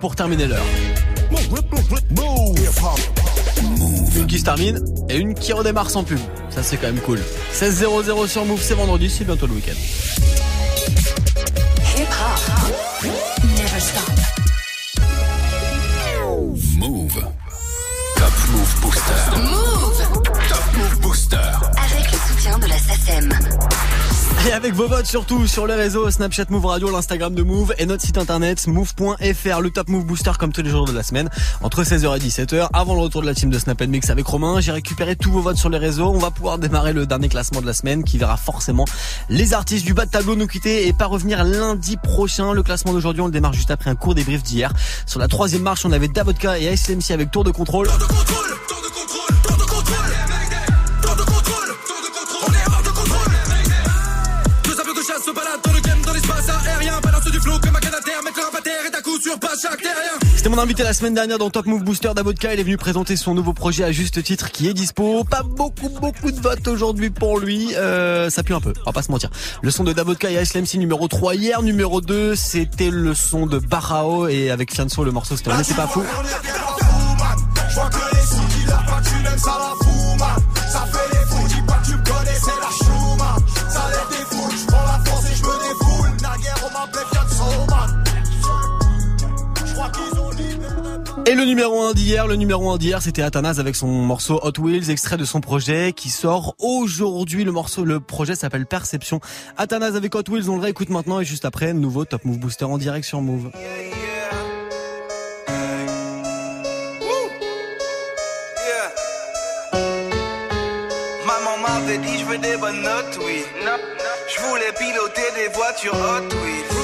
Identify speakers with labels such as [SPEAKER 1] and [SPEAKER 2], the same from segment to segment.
[SPEAKER 1] pour terminer l'heure. Une qui se termine et une qui redémarre sans pub. Ça c'est quand même cool. 16 00 sur Move, c'est vendredi, c'est bientôt le week-end.
[SPEAKER 2] Move. Top Move Booster.
[SPEAKER 3] Move
[SPEAKER 2] Top Move Booster.
[SPEAKER 3] avec le soutien de la SACEM.
[SPEAKER 1] Et avec vos votes surtout sur les réseaux Snapchat Move Radio, l'Instagram de Move et notre site internet move.fr, le Top Move Booster comme tous les jours de la semaine, entre 16h et 17h, avant le retour de la team de Snap Mix avec Romain. J'ai récupéré tous vos votes sur les réseaux. On va pouvoir démarrer le dernier classement de la semaine qui verra forcément les artistes du bas de tableau nous quitter et pas revenir lundi prochain. Le classement d'aujourd'hui, on le démarre juste après un court débrief d'hier. Sur la troisième marche, on avait Davodka et ASMC avec Tour de contrôle. C'était mon invité la semaine dernière dans Top Move Booster Davodka. Il est venu présenter son nouveau projet à juste titre qui est dispo. Pas beaucoup, beaucoup de votes aujourd'hui pour lui. Euh, ça pue un peu, on va pas se mentir. Le son de Davodka et ASLMC numéro 3 hier. Numéro 2, c'était le son de Barao et avec Fianso, le morceau c'était On n'était pas fou. Le numéro 1 d'hier, le numéro 1 d'hier, c'était Athanas avec son morceau Hot Wheels, extrait de son projet qui sort aujourd'hui. Le morceau, le projet s'appelle Perception. Athanas avec Hot Wheels, on le réécoute maintenant et juste après, nouveau Top Move Booster en direct sur Move.
[SPEAKER 4] Maman m'avait dit je veux des bonnes notes, oui. Je voulais piloter des voitures hot, oui.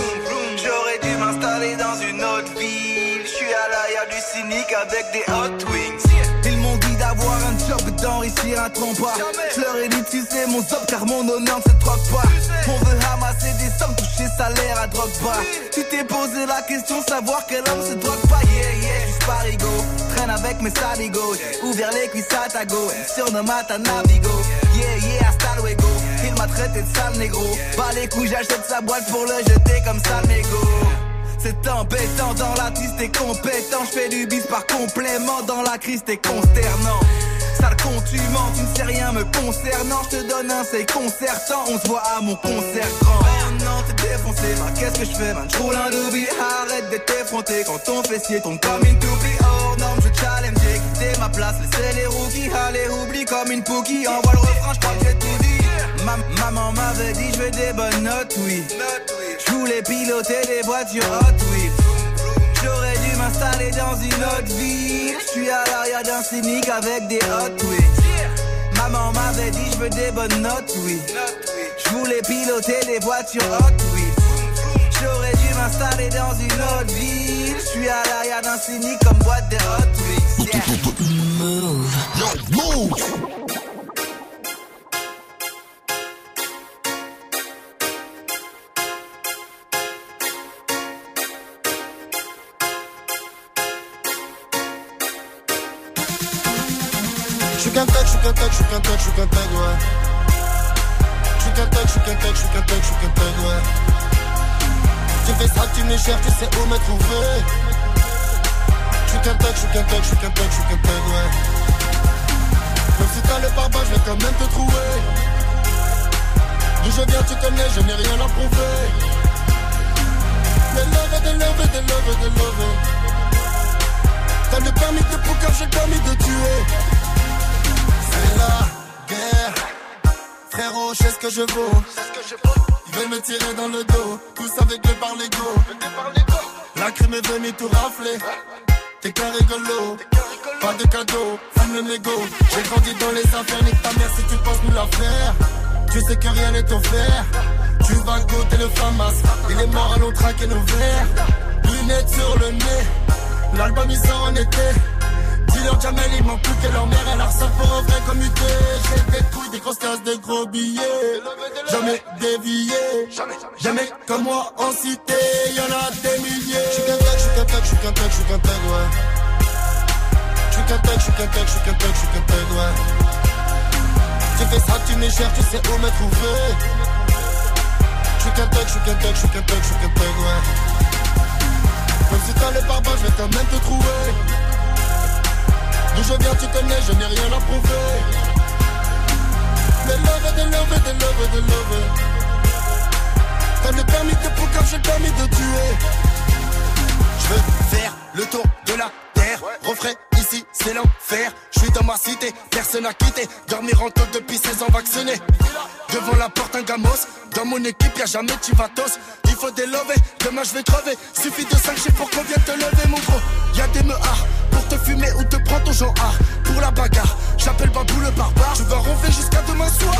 [SPEAKER 4] Avec des hot wings. Ils m'ont dit d'avoir un job et d'enrichir un trompa. Je leur ai dit tu sais mon job car mon honneur ne se troque pas. On veut ramasser des sommes, toucher salaire à drogue pas. Tu t'es posé la question savoir quel homme se drogue pas. Yeah yeah, parigo. Traîne avec mes saligos. Ouvert les cuisses à ta go. Surnomme à ta navigo. Yeah yeah, hasta luego. Il m'a traité de sale négro. Pas les couilles, j'achète sa boîte pour le jeter comme sale négo. C'est embêtant dans la triste t'es compétent. Je fais du bis par complément. Dans la crise, t'es consternant. Sale con, tu mens, tu ne sais rien me concernant. Je te donne un c'est concertant. On se voit à mon concert grand. Oh non, t'es défoncé. Bah, qu'est-ce que je fais, man? Un doobie. Arrête d'être effronté quand ton fessier tombe comme une toupie. Hors norme, je challenge. J'ai quitté ma place. Laissez les rookies. Allez, oublie comme une pookie. Envoie le refrain, j'crois que j'ai tout dit. Ma- maman m'avait dit, je veux des bonnes notes, oui. Je voulais piloter des voitures hot, oui. J'aurais dû m'installer dans une autre ville. Je suis à l'arrière d'un cynique avec des hot wheels. Maman m'avait dit, je veux des bonnes notes, oui. Je voulais piloter des voitures hot, oui. J'aurais dû m'installer dans une autre ville. Je suis à l'arrière d'un cynique comme boîte de hot wheels. Yeah.
[SPEAKER 5] Qu'un tech, je suis qu'un tech, je suis qu'un tech, je suis qu'un tech, ouais. Je suis qu'un tech, je suis qu'un tech, je suis qu'un tech, je suis qu'un tech, ouais. Tu fais ça, tu me cherches, tu sais où me trouver. Je suis qu'un tech, je suis qu'un tech, je suis qu'un tech, je suis qu'un tech, ouais. Même si t'as le pare-balles, je vais quand même te trouver. D'où je viens, tu connais, je n'ai rien à prouver. Des love, des love, des love, des love. T'as le permis de poker, j'ai le permis de tuer. C'est la guerre. Frérot, je sais ce que je vaux. Ils veulent me tirer dans le dos. Tous avec le par l'ego. La crime est venue tout rafler. T'es qu'un rigolo. Pas de cadeau, fume le négo. J'ai grandi dans les affaires, nique ta mère si tu penses nous la faire. Tu sais que rien n'est offert. Tu vas goûter le famas. Il est mort à l'eau traquer nos verres. Lunettes sur le nez. L'album il sort en été. Dis-leur Jamel, il manque plus que leur mère, ça pour un vrai commuté. J'ai des couilles, des grosses tasses, des gros billets. Jamais dévié, jamais comme moi en cité, y en a des milliers. J'suis qu'un tech, j'suis qu'un tech, j'suis qu'un tech, j'suis qu'un tech, ouais. J'suis qu'un tech, j'suis qu'un tech, j'suis qu'un tech, j'suis qu'un tech, ouais. Tu fais ça, tu me cherches, tu sais où me trouver. J'suis qu'un tech, j'suis qu'un tech, j'suis qu'un tech, j'suis qu'un tech, ouais.
[SPEAKER 6] Même si t'as les barbares, je vais quand même te trouver. D'où je viens, tu connais, je n'ai rien à prouver. Des love, des love, des love, des love. T'as le permis de poker, j'ai le permis de tuer. Je veux faire le tour de la terre. Refrais ici, c'est l'enfer. Je suis dans ma cité, personne n'a quitté. Dormir en tôle depuis 16 ans vacciné. Devant la porte, un gamos. Dans mon équipe, y'a jamais chivatos. Il faut délover, demain je vais crever. Suffit de 5 chiffres pour qu'on vienne te lever, mon gros. Y'a des meuhards pour te fumer ou te prendre ton genre A. Pour la bagarre, j'appelle Babou le barbare. Tu vas ronfler jusqu'à demain soir.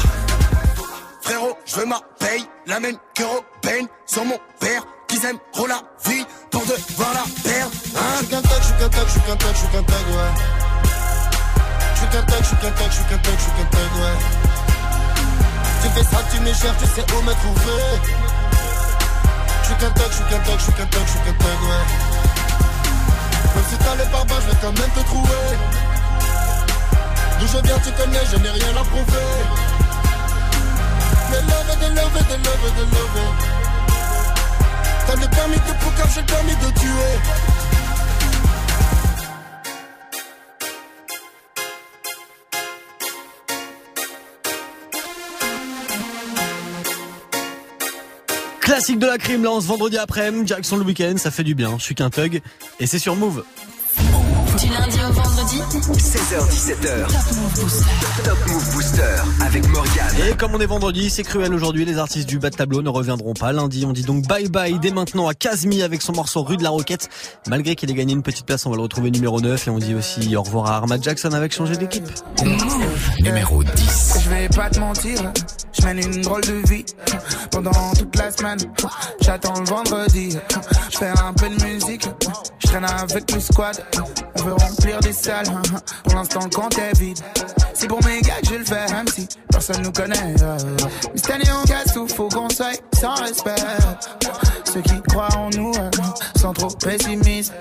[SPEAKER 6] Frérot, je veux ma paye, la même que Robin, sans mon père, qu'ils aimeront la vie pour devoir la perdre. Hein je suis qu'un tag, je suis qu'un tag, je suis qu'un tag, je suis qu'un ouais. Je suis qu'un tag, je suis qu'un tag, je suis qu'un tag, je suis qu'un tag, ouais. Tu fais ça, tu cher, tu sais où me trouver. Je suis qu'un tag, je suis qu'un tag, je suis qu'un tag, je suis qu'un tag, ouais. Même si t'as les barbares, je vais quand même te trouver. D'où je viens, tu connais, je n'ai rien à prouver. Des love, des love, des love, des love. T'as le permis de poker, j'ai le permis de tuer.
[SPEAKER 1] Classique de la crime lance vendredi après-midi, direction le week-end, ça fait du bien. Je suis qu'un thug et c'est sur Move.
[SPEAKER 3] Du lundi au vendredi
[SPEAKER 2] 16h17h. Top Move Booster avec Morgan.
[SPEAKER 1] Et comme on est vendredi, c'est cruel aujourd'hui, les artistes du bas de tableau ne reviendront pas. Lundi, on dit donc bye bye dès maintenant à Kazmi avec son morceau Rue de la Roquette. Malgré qu'il ait gagné une petite place, on va le retrouver numéro 9 et on dit aussi au revoir à Armad Jackson avec changer d'équipe.
[SPEAKER 2] Numéro 10.
[SPEAKER 7] Je vais pas te mentir, je mène une drôle de vie pendant toute la semaine. J'attends le vendredi, je fais un peu de musique, je traîne avec le squad. On veut remplir des salles, pour l'instant le compte est vide. C'est pour mes gars que je le fais, même si personne nous connaît. Mais cette année on casse tout, faut qu'on soit sans respect. Ceux qui croient en nous sont trop pessimistes.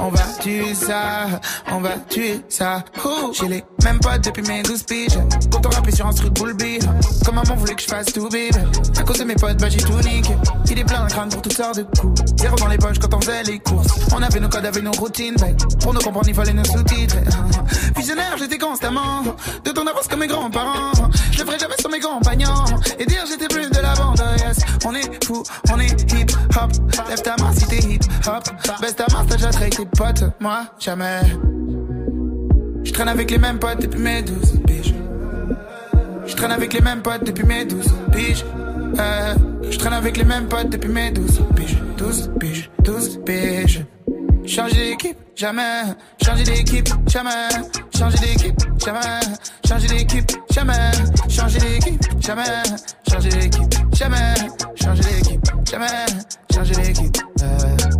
[SPEAKER 7] On va tuer ça, on va tuer ça. J'ai les mêmes potes depuis mes 12 piges. Quand on rappait sur un truc beat. Comme maman voulait que je fasse tout bébé. À cause de mes potes, bah j'ai tout niqué. Il est plein de crâne pour toutes sortes de coups. Zéro dans les poches quand on faisait les courses. On avait nos codes, avait nos routines. Pour nous comprendre, il fallait nos sous-titres. Visionnaire, j'étais constamment. De ton avance comme mes grands-parents. Je ferai jamais sur mes compagnons. Et dire j'étais plus de la bande, yes. On est fou, on est hip hop. Lève ta main si t'es hip hop. Baisse ta main, t'as déjà tes potes. Moi, jamais. Je traîne avec les mêmes potes depuis mes 12 piges. Je traîne avec les mêmes potes depuis mes 12 piges. Euh, je traîne avec les mêmes potes depuis mes 12 piges. 12 piges, 12 piges. Changer d'équipe, jamais. Changer d'équipe, jamais. Changer d'équipe, jamais. Changer d'équipe, jamais. Changer d'équipe, jamais. Changer d'équipe, jamais. Changer d'équipe, jamais. Changer d'équipe. euh.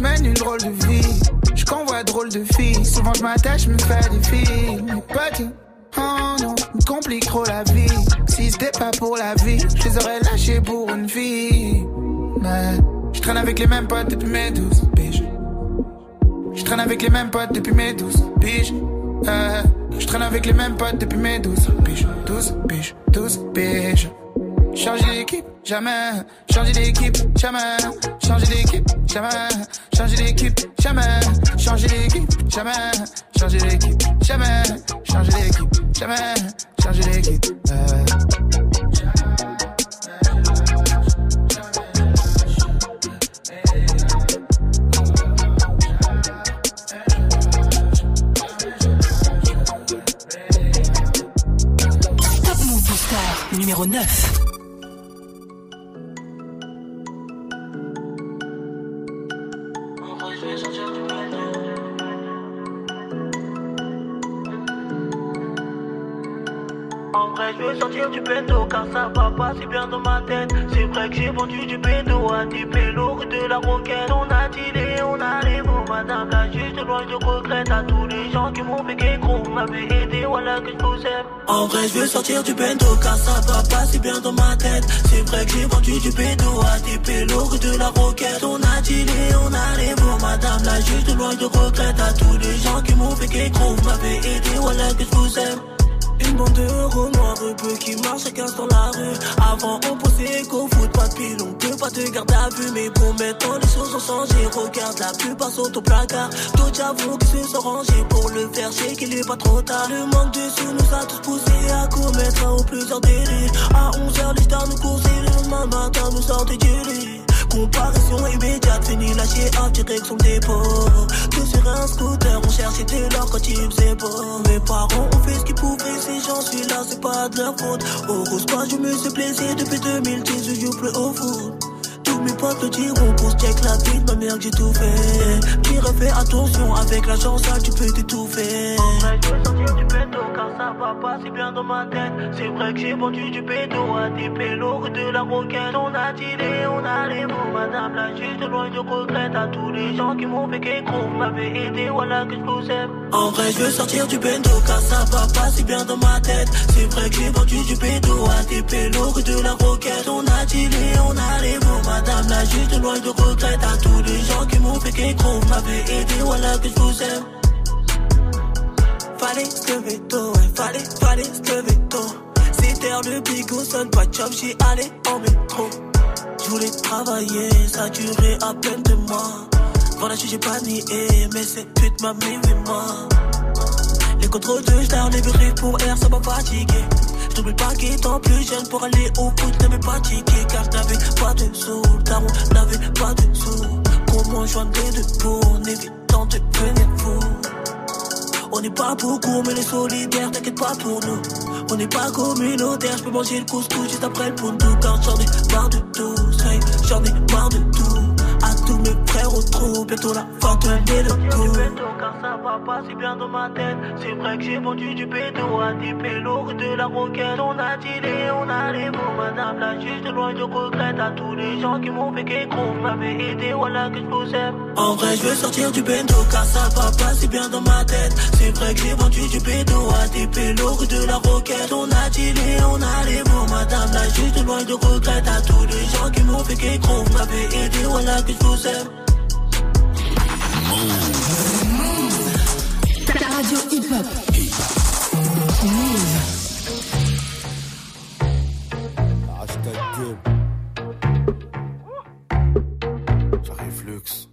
[SPEAKER 7] Je mène une drôle de vie. Je convois drôle de filles. Souvent je m'attache, me fais des filles. Mes potes, oh non, me complique trop la vie. Si c'était pas pour la vie, je les aurais lâchés pour une. Mais je traîne avec les mêmes potes depuis mes 12 piges. Je traîne avec les mêmes potes depuis mes 12 piges. Euh, je traîne avec les mêmes potes depuis mes 12 piges. 12 piges, 12 piges. Changer d'équipe, jamais. Changer d'équipe, jamais. Changer d'équipe, jamais. Changer d'équipe, jamais. Changer d'équipe, jamais. Changer d'équipe, jamais. Changer d'équipe, jamais. Changer d'équipe.
[SPEAKER 3] numéro 9.
[SPEAKER 8] J'ai vendu du bendo à des pélos de la roquette. On a dealé, on a les mots, madame la juste loin de regrette à tous les gens qui m'ont fait gros. M'avaient aidé, voilà que je vous aime. En vrai, je veux sortir du bendo car ça va pas si bien dans ma tête. C'est vrai que j'ai vendu du bendo à des pélos de la roquette. On a dealé, on a les mots, madame la juste loin de regrette à tous les gens qui m'ont fait gros. M'avaient aidé, voilà que je vous aime. De héros noirs peu qui marche chacun dans la rue. Avant, on pensait qu'au foot, pas de pile, peut pas te garder à vue. Mais bon, maintenant les choses ont changé. Regarde, la plupart sont au placard. D'autres j'avoue qui se sont rangés pour le faire, je qu'il est pas trop tard. Le manque de sous nous a tous poussés à commettre un ou plusieurs délits. À 11h, les stars nous coursaient, le matin nous sortait du lit. Comparaison immédiate, fini lâché en direction le dépôt. Que sur un scooter, on cherchait de l'or quand il faisait beau. Mes parents ont fait ce qu'ils pouvaient, ces gens, suis là, c'est pas de leur faute. Au rose, je me suis blessé depuis 2010, je joue plus au foot. Mes potes le diront pour check la vie ma mère j'ai tout fait. Qui refait attention avec la chance, tu peux t'étouffer. En je veux sortir du pédo car ça va pas si bien dans ma tête. C'est vrai que j'ai vendu du pédo à des pélos de la roquette. On a tiré, on a les mots, madame la juste loin de regrette à tous les gens qui m'ont fait qu'écrou. M'avaient aidé, voilà que je vous aime. En vrai, je veux sortir du bendo car ça va pas si bien dans ma tête. C'est vrai que j'ai vendu du pédo à des pélos de la roquette. On a tiré, on a les mots, madame madame la juste loin de regrette à tous les gens qui m'ont fait qu'écrou m'avaient aidé, voilà que je vous aime. Fallait se lever tôt, ouais, fallait, fallait se lever tôt. C'était le bigot, seul pas de job, j'y allais en métro. Je voulais travailler, ça durait à peine de mois. Voilà, j'ai pas nié, mais cette pute m'a mis moi. Les contrôles de star, les bureaux pour air, ça m'a fatigué. J'oublie pas qu'étant plus jeune pour aller au foot, n'avais pas ticket car n'avais pas de sous. Daron n'avait pas de sous. Comment joindre les deux pour en évitant de devenir fou? On n'est pas beaucoup, mais les solidaires, t'inquiète pas pour nous. On n'est pas communautaire, je peux manger le couscous juste après le tout Car j'en ai marre de tout, j'en ai marre de tout tous mes frères au trou, bientôt la fin de le car ça va pas si bien dans ma tête. C'est vrai que j'ai vendu du béton à des pélos de la roquette. On a tiré, on a les mots, madame la juste loin de regrette à tous les gens qui m'ont fait qu'écrou. M'avaient aidé, voilà que je aime. En vrai, je veux sortir du bendo car ça va pas si bien dans ma tête. C'est vrai que j'ai vendu du béton à des pélos de la roquette. On a tiré, on a les mots, madame la juste loin de regrette à tous les gens qui m'ont fait qu'écrou. M'avaient aidé, voilà que je vous aime. FM.
[SPEAKER 3] Ta radio hip-hop.
[SPEAKER 9] J'arrive luxe.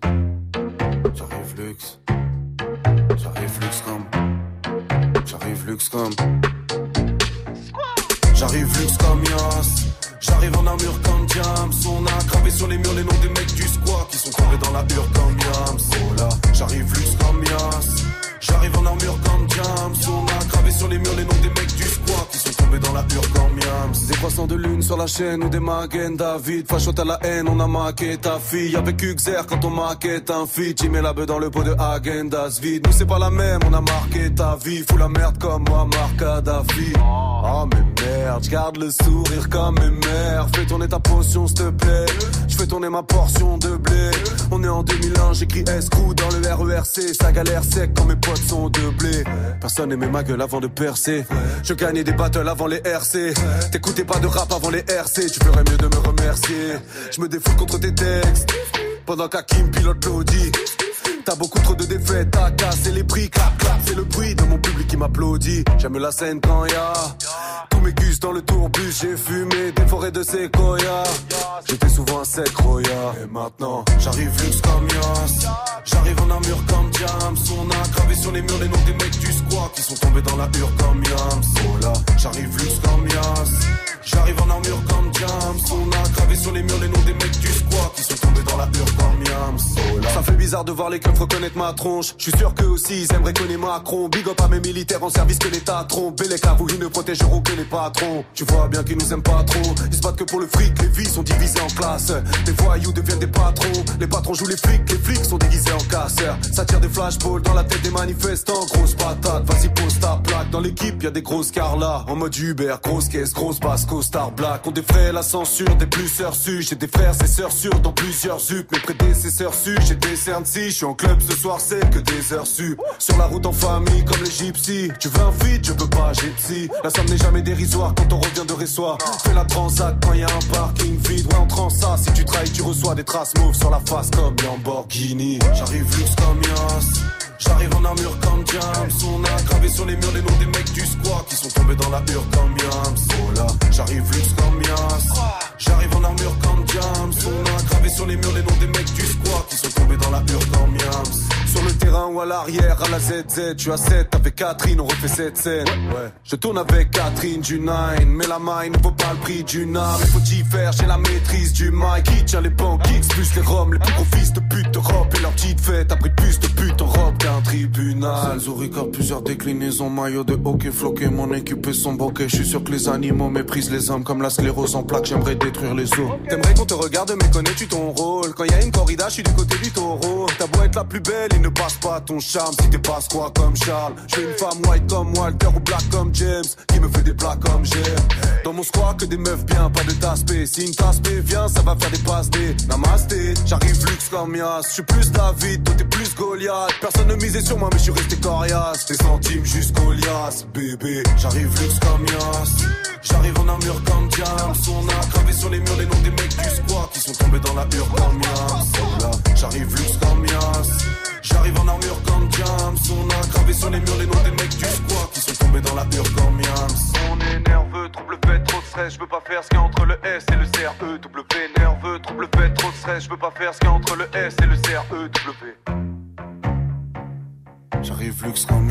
[SPEAKER 9] J'arrive luxe. J'arrive luxe comme. J'arrive luxe comme. J'arrive luxe comme Yas. J'arrive en armure comme Diams. On a gravé sur les murs les noms des Yams. J'arrive luxe comme Yas. J'arrive en armure comme Diams. On a gravé sur les murs les noms des mecs du squat qui sont tombés dans la hure comme Yams. Des poissons de lune sur la chaîne ou des magen David. Fachote à la haine, on a maqué ta fille. Avec Uxer quand on maquette un feat. J'y mets la beuh dans le pot de Agendas vide. Nous c'est pas la même, on a marqué ta vie. Fous la merde comme moi, Kadhafi. Oh mais merde, j'garde le sourire comme mes mères. Fais tourner ta potion, s'il te plaît. Fais tourner ma portion de blé. On est en 2001, j'écris s dans le RERC. Ça galère sec quand mes potes sont de blé. Personne aimait ma gueule avant de percer. Je gagnais des battles avant les RC. T'écoutais pas de rap avant les RC. Tu ferais mieux de me remercier. Je me défoule contre tes textes. Pendant qu'Akim pilote l'audi. T'as beaucoup trop de défaites, t'as cassé les prix, clap clap, c'est le bruit de mon public qui m'applaudit. J'aime la scène quand y'a tous mes gus dans le tourbus, j'ai fumé des forêts de séquoia. J'étais souvent un sec roya. Et maintenant, j'arrive luxe comme Yas. J'arrive en armure comme Diams. On a gravé sur les murs les noms des mecs du squat qui sont tombés dans la hure comme Yams. Oh j'arrive luxe comme Yas. J'arrive en armure comme Diams. On a gravé sur les murs les noms des mecs du squat qui sont tombés dans la hure comme Yams. Oh ça fait bizarre de voir les keufs reconnaître ma tronche. Je suis sûr qu'eux aussi ils aimeraient connaître Macron. Big up à mes militaires en service que l'État trompe. Et les ils ne protégeront que les patrons. Tu vois bien qu'ils nous aiment pas trop. Ils se battent que pour le fric, les vies sont divisées en classes. Les voyous deviennent des patrons. Les patrons jouent les flics, les flics sont déguisés en casseurs. Ça tire des flashballs dans la tête des manifestants. Grosse patate, vas-y pose ta plaque. Dans l'équipe, y a des grosses carlas. En mode Uber, grosse caisse, grosse basse, star black. On défraie la censure des plus sœurs su. J'ai des frères et sœurs sûrs dans plusieurs zup. Mes prédécesseurs su, j'ai des cernes si. Je suis en ce soir, c'est que des heures su. Sur la route en famille comme les gypsies. Tu veux un feed, je peux pas, j'ai psy. La somme n'est jamais dérisoire quand on revient de Ressoir. Fais la transat quand y a un parking vide. Ouais, en ça. Si tu trahis, tu reçois des traces mauves sur la face comme Lamborghini. J'arrive luxe comme Yas. J'arrive en armure comme James. On a gravé sur les murs les noms des mecs du squat qui sont tombés dans la hure comme Yams. Oh là, j'arrive luxe comme Yas. J'arrive en armure comme James. On a gravé sur les murs les noms des mecs du squat qui sont tombés dans la hure comme Yams. Sur le terrain ou à l'arrière, à la ZZ, tu as 7 avec Catherine, on refait cette scène. Ouais, Je tourne avec Catherine du 9, mais la main ne vaut pas le prix du âme. Il faut y faire, j'ai la maîtrise du mic. Qui tient les qui expulse les roms, les plus gros fils de pute d'Europe et leur petite fête. Après plus de pute en robe qu'un tribunal. Zurich plusieurs déclinaisons, maillot de hockey floqué, mon équipe est son. Je suis sûr que les animaux méprisent les hommes comme la sclérose en plaques, j'aimerais détruire les. T'aimerais qu'on te regarde, mais connais-tu ton rôle? Quand y a une corrida, je suis du côté du taureau. Ta beau être la plus belle, il ne passe pas ton charme si t'es pas quoi comme Charles. J'ai une femme white comme Walter ou black comme James qui me fait des plats comme j'aime. Dans mon squat que des meufs bien, pas de tasse Si une tasse vient, ça va faire des passes des namasté. J'arrive luxe comme Yas. Je suis plus David, toi t'es plus Goliath. Personne ne misait sur moi, mais je suis resté coriace. Tes centimes jusqu'au lias, bébé. J'arrive luxe comme Yas. J'arrive en armure comme James. On a gravé sur les murs les noms des mecs du squat qui sont tombés dans la comme Yas. J'arrive luxe comme. J'arrive en armure comme James. On a gravé sur les murs les noms des mecs du squat qui sont tombés dans la Yams. On est nerveux, trouble fait, trop de stress. Je veux pas faire ce qu'il y a entre le S et le CRE. W nerveux, trouble fait, trop de stress. Je veux pas faire ce qu'il y a entre le S et le CRE. J'arrive luxe comme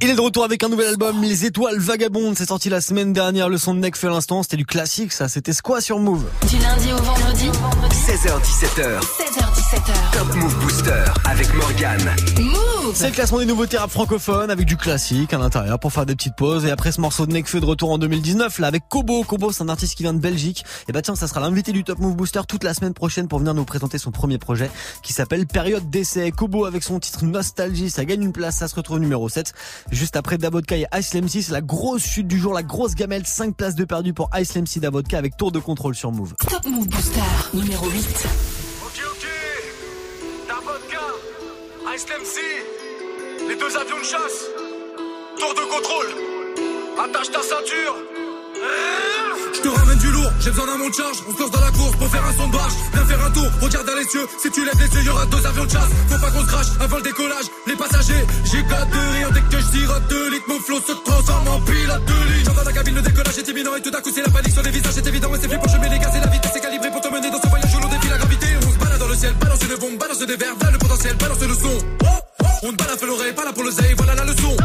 [SPEAKER 1] Il est de retour avec un nouvel album, Les Étoiles Vagabondes. C'est sorti la semaine dernière. Le son de Neck fait l'instant. C'était du classique, ça. C'était quoi sur Move
[SPEAKER 3] Du lundi au vendredi.
[SPEAKER 2] 16h17h.
[SPEAKER 3] 16h17h.
[SPEAKER 2] Top Move Booster avec Morgan.
[SPEAKER 3] Move
[SPEAKER 1] C'est le classement des nouveautés rap francophones avec du classique à l'intérieur pour faire des petites pauses. Et après ce morceau de Nekfeu de retour en 2019, là, avec Kobo. Kobo, c'est un artiste qui vient de Belgique. Et bah tiens, ça sera l'invité du Top Move Booster toute la semaine prochaine pour venir nous présenter son premier projet qui s'appelle Période d'essai. Kobo avec son titre Nostalgie, ça gagne une place ça se retrouve numéro 7. Juste après Davodka et Ice MC, c'est la grosse chute du jour, la grosse gamelle, 5 places de perdu pour Ice MC Davodka avec tour de contrôle sur Move.
[SPEAKER 3] Top Move Booster, numéro 8.
[SPEAKER 10] Les deux avions de chasse, tour de contrôle, attache ta ceinture. Je te ramène du lourd, j'ai besoin d'un monte charge. On se lance dans la course pour faire un son de barge. Viens faire un tour, regarde dans les cieux. Si tu lèves les yeux, y'aura deux avions de chasse. Faut pas qu'on se crache avant le décollage. Les passagers, j'ai qu'à de rire dès que je sirote de litres. Mon flot se transforme en pilote de ligne. J'entends la cabine, le décollage est imminent et tout à coup c'est la panique sur les visages. C'est évident, et c'est pour je mets les gaz et la vitesse est calibrée pour te mener dans ce Le ciel, balance une bombe, balance des verres, voilà le potentiel, balance le son. On ne balade l'oreille, pas là pour le voilà la leçon.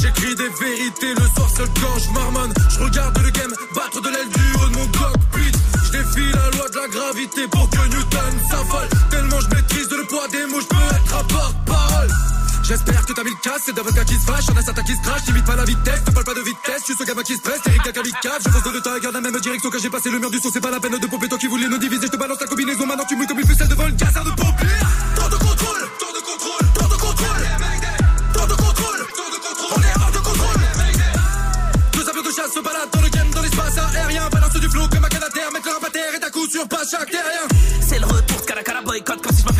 [SPEAKER 10] J'écris des vérités le soir seul quand je marmonne. Je regarde le game battre de l'aile dure de mon cockpit. Je défie la loi de la gravité pour que Newton s'affole. Tellement je maîtrise le poids des mots, je J'espère que t'as mis le casse, c'est d'avocat qui se fâche, y'en a certains qui se crachent, t'imites pas la vitesse, te parle pas de vitesse, tu ce gamin qui se presse, Eric Kaka je fonce de tas, garde la même direction que j'ai passé le mur du son, c'est pas la peine de pomper, toi qui voulais nous diviser, je te balance la combinaison, maintenant tu mouilles comme une pucelle devant le caserne de pompiers. Temps de contrôle, temps de contrôle, temps de contrôle, temps de contrôle, temps de contrôle, on est hors de contrôle. Deux avions de chasse se baladent dans le game, dans l'espace aérien, balance du flot comme un canadair, mettre le rap à terre et à coup sur pas chaque terrien.
[SPEAKER 11] C'est le retour de boycott, comme si je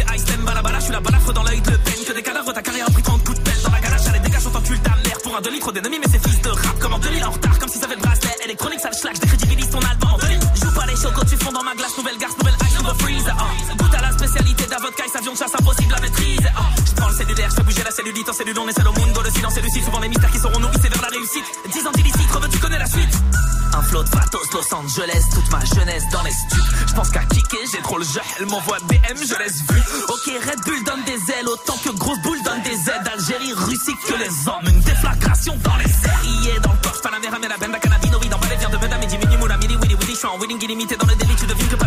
[SPEAKER 11] pour un demi trop d'ennemis, mais c'est fils de rap comme en 2000 en retard, comme si ça avait le bracelet électronique, ça le je décrédibilise ton album en 2000. Joue pas les chocos, tu fonds dans ma glace, nouvelle garce, nouvelle ice, nouveau freeze, oh. Goûte à la spécialité d'avocat, avion de chasse impossible à maîtriser, oh. Je prends le cellulaire, je fais bouger la cellulite en cellule, on est seul au monde, le silence et le souvent les mystères qui seront nourrissés vers la réussite. 10 ans d'illicite, tu connais la suite. Un flot de Vatos, Los Angeles, toute ma jeunesse dans les stups. Je pense qu'à kicker, j'ai trop le jeu, elle m'envoie BM, je laisse vu. Ok, Red Bull donne des ailes, autant que Grosse Winning illimité dans le délit, tu devines que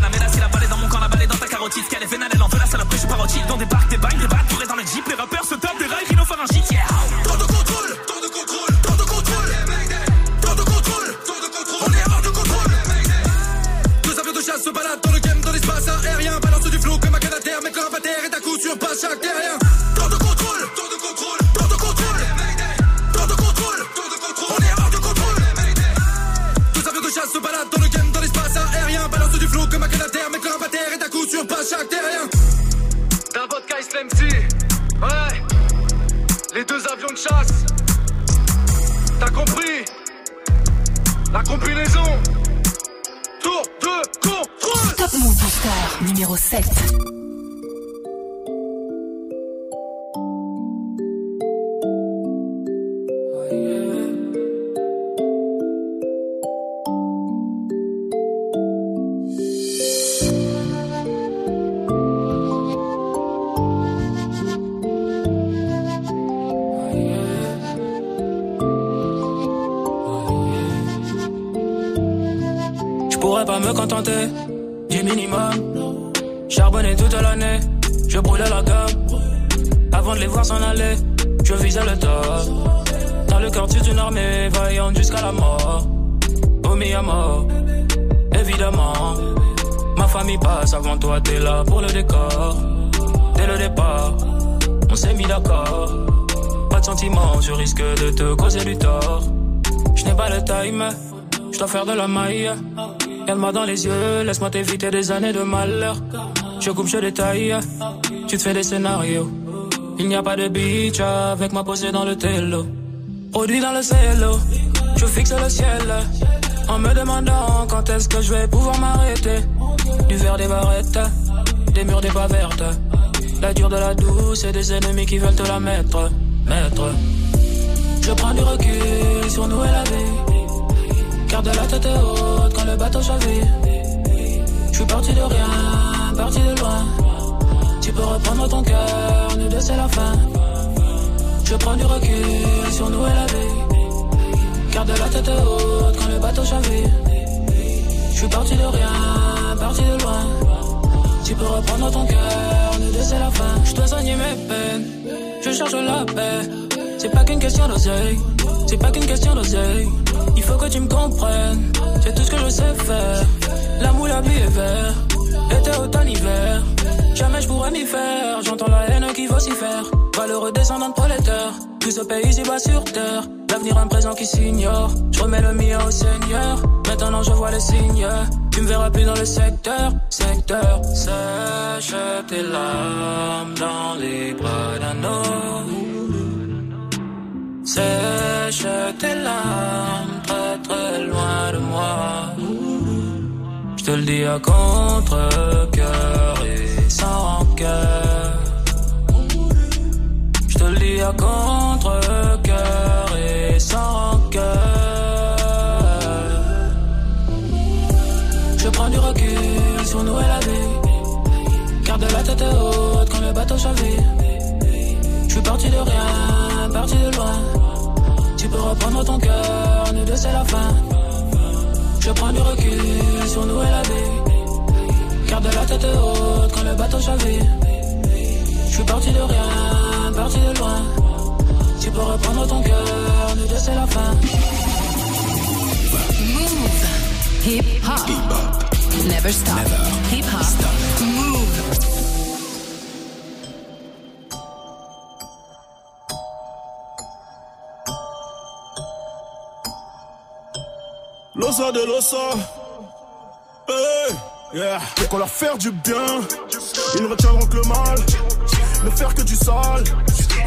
[SPEAKER 12] jusqu'à la mort. Au mi à mort, évidemment. Ma famille passe avant toi, t'es là pour le décor. Dès le départ, on s'est mis d'accord. Pas de sentiments, je risque de te causer du tort. Je n'ai pas le time, je dois faire de la maille. Regarde-moi dans les yeux, laisse-moi t'éviter des années de malheur. Je coupe, je détaille, tu te fais des scénarios. Il n'y a pas de beach avec moi posé dans le télo. Produit dans le cielo, je fixe le ciel. En me demandant quand est-ce que je vais pouvoir m'arrêter. Du verre des barrettes, des murs des pas vertes. La dure de la douce et des ennemis qui veulent te la mettre. Mettre. Je prends du recul sur nous et la vie. Garde la tête haute quand le bateau chavire. Je suis parti de rien, parti de loin. Tu peux reprendre ton cœur, nous deux c'est la fin. Je prends du recul sur nous et la vie. Garde la tête haute quand le bateau chavire. Je suis parti de rien, parti de loin. Tu peux reprendre ton cœur, nous deux c'est la fin. Je dois soigner mes peines, je cherche la paix. C'est pas qu'une question d'oseille, c'est pas qu'une question d'oseille. Il faut que tu me comprennes, c'est tout ce que je sais faire. L'amour, la vie est vert, été, automne, hiver. Jamais je pourrais m'y faire, j'entends la haine qui faire. Valeureux descendant de prolétaire, tout ce pays bat sur terre. L'avenir, un présent qui s'ignore. Je remets le mien au Seigneur. Maintenant je vois les signes. Tu me verras plus dans le secteur, secteur. Sèche tes larmes dans les bras d'un homme. Sèche tes larmes très très loin de moi. Je te le dis à contre-cœur sans rancœur. Je te le dis à contre-cœur et sans rancœur. Je prends du recul sur nous et la vie. Garde la tête haute quand le bateau chavire. Je suis parti de rien, parti de loin. Tu peux reprendre ton cœur, nous deux c'est la fin. Je prends du recul sur nous et la vie. Garde la tête haute quand le bateau chavire. Je suis parti de rien, parti de loin. Tu peux reprendre ton cœur, nous deux c'est la fin.
[SPEAKER 3] Move. Hip hop. Never stop. Hip hop. Move.
[SPEAKER 13] L'osa de l'osa. Yeah. Et qu'on leur faire du bien, ils ne retiendront que le mal. Ne faire que du sale,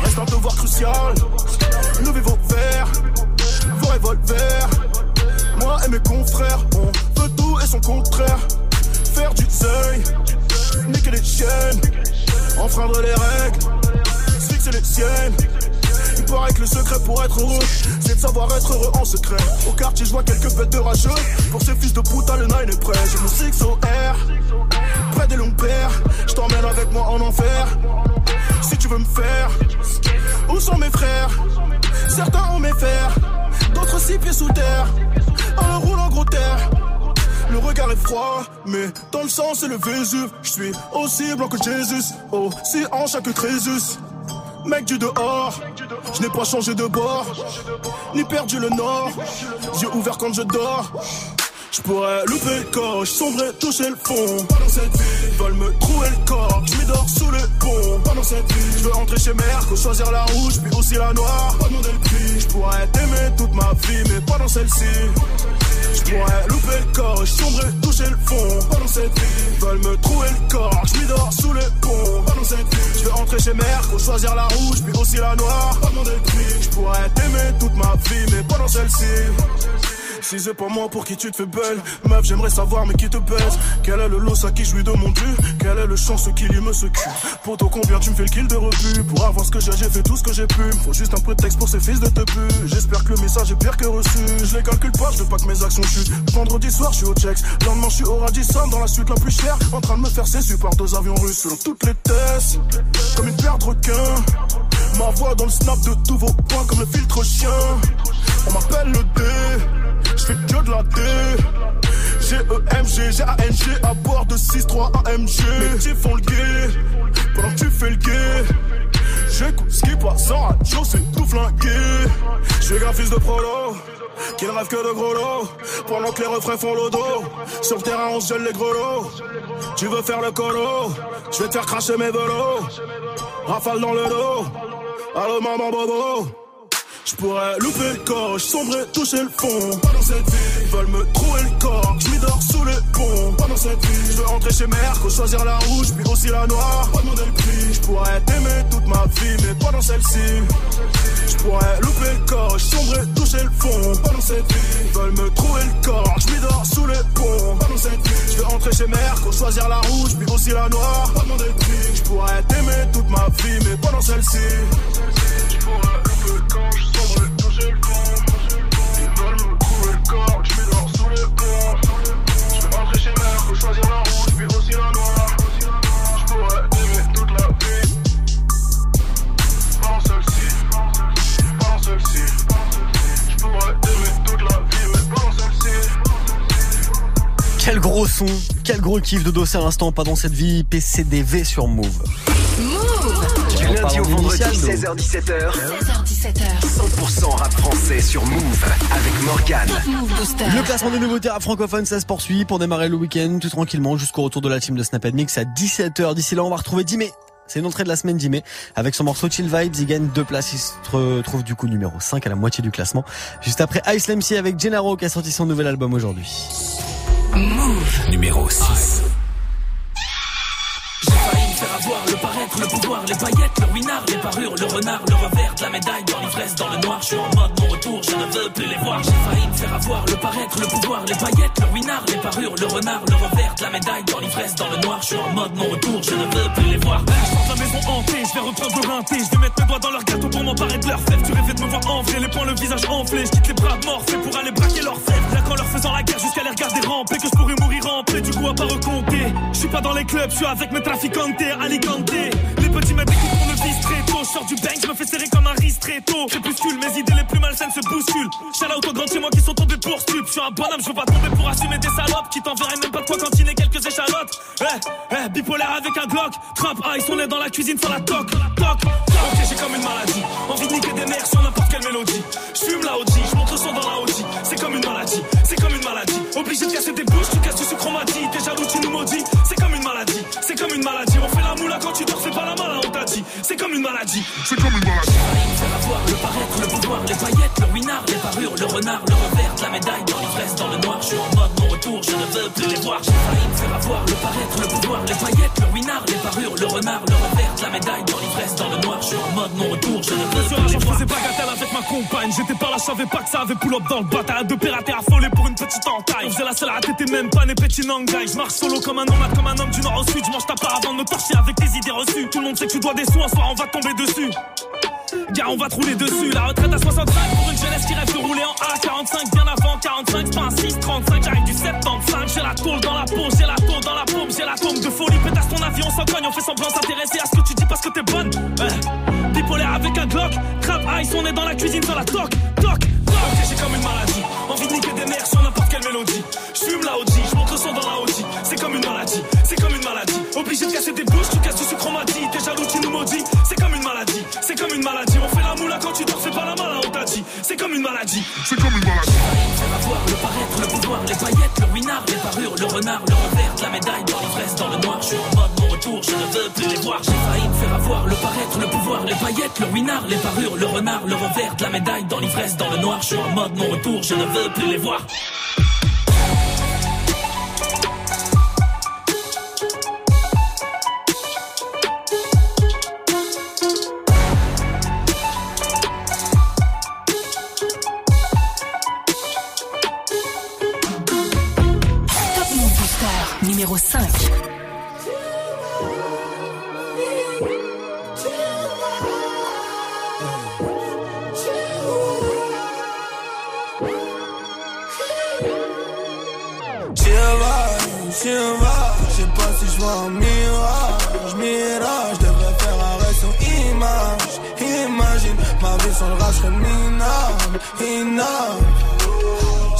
[SPEAKER 13] reste un devoir crucial. Nous vivons vert, vos revolvers. Moi et mes confrères, on veut tout et son contraire. Faire du seuil, niquer les chiennes, enfreindre les règles, fixer les siennes. Paraît que le secret pour être heureux, c'est de savoir être heureux en secret. Au quartier, je vois quelques bêtes de rageux. Pour ces fils de putain, le nine est prêt. J'ai mon six au R, près des longs pères. Je t'emmène avec moi en enfer. Si tu veux me faire, où sont mes frères? Certains ont mes fers, d'autres six pieds sous terre. En gros terre. Le regard est froid, mais dans le sang c'est le Vésuve. Je suis aussi blanc que Jésus, aussi en chaque Crésus. Mec du dehors, je n'ai pas changé de bord, ni perdu le nord. Yeux ouverts quand je dors. Je pourrais louper le coche, sombrer, toucher le fond. Pas dans cette vie, ils veulent me trouver le corps. Je dors sous le pont. Pas dans cette vie, je veux rentrer chez Merco, choisir la rouge, puis aussi la noire. Pas demander le prix, je pourrais t'aimer toute ma vie, mais pas dans celle-ci. Je pourrais louper le coche, sombrer, toucher le fond. Pas dans cette vie, ils veulent me trouver le corps. Je dors sous le pont. Pas dans cette vie, je veux rentrer chez Merco, choisir la rouge, puis aussi la noire. Pas demander toute ma vie, mais pas dans celle-ci. Si c'est pas moi pour qui tu te fais belle. Meuf j'aimerais savoir mais qui te baise? Quel est le lot à qui je lui demande Quel est le chance qui lui me se cul Poto combien tu me fais le kill de rebut Pour avoir ce que j'ai j'ai fait tout ce que j'ai pu. Faut juste un peu de texte pour ces fils de te J'espère que le message est pire que reçu. Je les calcule pas je veux pas que mes actions chutent. Vendredi soir je suis au checks. Lendemain je suis au Radisson dans la suite la plus chère. En train de me faire cesser par deux avions russes Selon toutes les tests. Comme une paire de Ma voix dans le snap de tous vos points comme le filtre chien. On m'appelle le D je fais que de la D. G-E-M-G, G-A-N-G, à bord de 6-3 AMG. Les petits font le gay, pendant que tu fais le gay. J'écoute ce qui passe en radio, c'est tout flingué. Je suis graphiste de prolo, qui ne rêve que de gros lots. Pendant que les refrains font le sur le terrain on gèle les gros lots. Tu veux faire le colo, je vais te faire cracher mes velots. Rafale dans le dos, allô maman bobo. Je pourrais louper le corps, sombrer, toucher le fond. Pas dans cette vie, ils veulent me trouver le corps, je dors sous les ponts. Pas dans cette vie, je veux rentrer chez Merco, choisir la rouge, puis aussi la noire. Pas demander le prix, je pourrais t'aimer toute ma vie, mais pas dans celle-ci. Je pourrais louper le corps, sombrer, toucher le fond. Pas dans cette vie, ils veulent me trouver le corps, je dors sous les ponts. Pas dans cette vie, je veux rentrer chez Merco, choisir la rouge, puis aussi la noire. Pas demander le prix, je pourrais t'aimer toute ma vie, mais pas dans celle-ci. Je louper le corps,
[SPEAKER 1] Quel gros son, quel gros kiff de Dossé à l'instant, pas dans cette vie, PCDV sur Move.
[SPEAKER 2] Lundi au
[SPEAKER 1] en
[SPEAKER 2] vendredi,
[SPEAKER 1] initial, nous.
[SPEAKER 2] 16h-17h,
[SPEAKER 3] 16h17h.
[SPEAKER 2] 100% rap français sur Move avec Morgane.
[SPEAKER 3] Move Booster.
[SPEAKER 1] Le classement des nouveautés rap francophones, ça se poursuit pour démarrer le week-end tout tranquillement jusqu'au retour de la team de Snap Mix à 17h. D'ici là, on va retrouver Dimé. C'est une entrée de la semaine Dimé. Avec son morceau Chill Vibes, il gagne deux places. Il se retrouve du coup numéro 5 à la moitié du classement. Juste après Ice MC avec Gennaro qui a sorti son nouvel album aujourd'hui.
[SPEAKER 2] Numéro 6.
[SPEAKER 11] J'ai failli me faire avoir le paraître, le pouvoir, les paillettes, le ruinard, les parures, le renard, le revers de la médaille, dans l'ivresse, dans le noir, je suis en mode mon retour, je ne veux plus les voir. J'ai failli me faire avoir le paraître, le pouvoir, les paillettes, le ruinard, les parures, le renard, le revers de la médaille, dans l'ivresse, dans le noir, je suis en mode mon retour, je ne veux plus les voir. Je sors de la maison hantée, je vais reprendre le je vais mettre mes doigts dans leur gâteau pour m'emparer de leur fève. Tu rêvais de me voir en vrai, les poings, le visage enflé, je quitte les bras morphés pour aller braquer leur fève. Là qu'en leur faisant la guerre jusqu'à les regarder ramper, que je pourrais mourir en paix, du coup à pas recompter. Je suis pas dans les clubs, je suis avec mes traficantes, Alicante. Les petits des coups pour le vis très tôt. Sors du bank, je me fais serrer comme un ristretto. Crépuscule, mes idées les plus malsaines se bousculent. Shout out aux grands chez moi qui sont tombés pour stup. Je suis un bonhomme, je veux pas tomber pour assumer des salopes qui t'enverraient même pas de quoi cantiner quelques échalotes. Eh, eh, bipolaire avec un Glock. Trap ice, on est dans la cuisine sans la toc. Toc. Ok, j'ai comme une maladie. Envie de niquer des mères sur n'importe quelle mélodie. Je fume la OG, je monte le son dans la OG. C'est comme une maladie, c'est comme une maladie. Obligé de casser tes bouches, tu casses tu sucre m'a dit. T'es jaloux, tu nous maudis. C'est comme une maladie, c'est comme une maladie. On fait la moula quand tu dors, fais pas la malin, on t'a dit. C'est comme une maladie.
[SPEAKER 13] C'est comme une maladie.
[SPEAKER 11] Faire avoir le paraître, le pouvoir, les paillettes, le ruinard, les parures, le renard, le revers de la médaille, dans l'ivresse, dans le noir, je suis en mode mon retour, je ne veux plus les voir. J'ai failli me faire avoir le paraître, le pouvoir, les paillettes, le ruinard, les parures, le renard, le revers de la médaille, dans l'ivresse, dans le noir, je suis en mode mon retour, je ne veux plus les
[SPEAKER 14] je
[SPEAKER 11] voir.
[SPEAKER 14] faisais bagatelle avec ma compagne. J'étais par là, je savais pas que ça avait pull-up dans le bataille. Deux pirates et affolés pour une petite entaille. On faisait la seule à t'étais même pas né petit nangai. Je marche solo comme un nomade, comme un homme du nord au sud. Je mange ta part avant de me torcher avec tes idées reçues. Tout le monde sait que tu dois des sous, un soir on va tomber dessus. Gars, on va te rouler dessus. La retraite à 65 pour une jeunesse qui rêve de rouler en A45. Bien avant 45, c'est pas un 6, 35. J'arrive du 75. J'ai la tôle dans la peau, j'ai la tôle dans la paume, j'ai la tombe de folie. Pétasse ton avion sans cogne. On fait semblant s'intéresser à ce que tu dis parce que t'es bonne. Ouais. Bipolaire avec un Glock. Trap ice, on est dans la cuisine sur la toc, toc. Ok, j'ai comme une maladie. Envie de niquer des mères sur n'importe quelle mélodie. Je fume la OG, je monte le son dans la OG. C'est comme une maladie, c'est comme une maladie. Obligé de casser tes bouches, tu casses du sucre m'a dit. T'es jaloux, tu nous maudis. C'est comme une maladie, c'est comme une maladie. On fait la moula quand tu dors, fais pas la malin, on t'a dit. C'est comme une maladie.
[SPEAKER 13] C'est comme une maladie.
[SPEAKER 11] Avoir le paraître, le pouvoir, les paillettes, le ruinard, les parures, le renard, le revers la médaille, dans l'ivresse, dans le noir, je suis en mode mon retour, je ne veux plus les voir. J'ai failli me faire avoir le paraître, le pouvoir, les paillettes, le ruinard, les parures, le renard, le revers la médaille, dans l'ivresse, dans le noir, noir, je suis en mode non retour, je ne veux plus les voir. numéro 5.
[SPEAKER 15] Je sais pas si je vois un mirage, mirage, je devrais faire arrêt sur image, imagine, ma vie sans le rage serait minable, inable,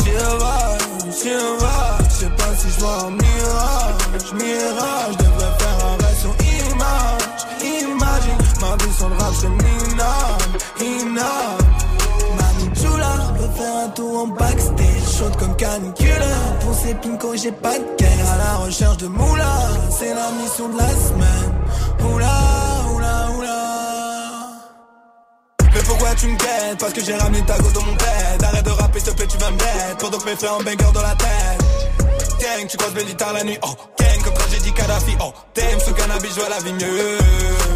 [SPEAKER 15] je je sais pas si je vois un mirage, mirage, je devrais faire arrêt sur image, imagine, ma vie sans le rage serait minable, inable, Mami Chula, peut faire un tour en backstage chaude comme canicule Pour ces pinko j'ai pas de caisse À la recherche de moula C'est la mission de la semaine. Oula, oula, oula. Mais pourquoi tu me guettes? Parce que j'ai ramené ta go dans mon bed. Arrête de rapper s'il te plaît tu vas me bête Pendant que mes frères en banger dans la tête. Gang tu croises mes la nuit. Oh gang comme quand j'ai dit Kadhafi. Oh t'aimes ce cannabis je vois la vie mieux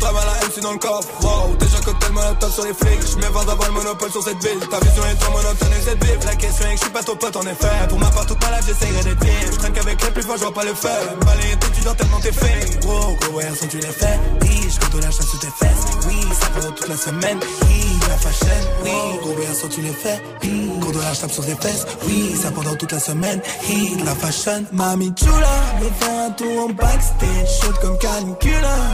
[SPEAKER 15] travaille la MC dans le coffre. Wow, déjà cocktail monotone sur les flics. Je mets 20 avant le monopole sur cette ville. Ta vision est trop monotone et cette ville. La question est que je suis pas ton pote en effet. Pour ma part, toute ma life, j'essayerai d'être vif. Je traîne qu'avec les plus forts, je vois pas le feu. Balayer tes tu tellement t'es fait. Wow, gros, ouais, sont tu les fais. Oui, je compte de la chasse sous tes fesses. Oui, ça pendant toute la semaine. Oui, la fashion. Oui, gros, ouais, sont tu les fais. Gros, de la chasse sur tes fesses. Oui, ça pendant toute la semaine. Oui, la fashion. Mami chula, me faire un tour en backstage. Chaude comme canicule.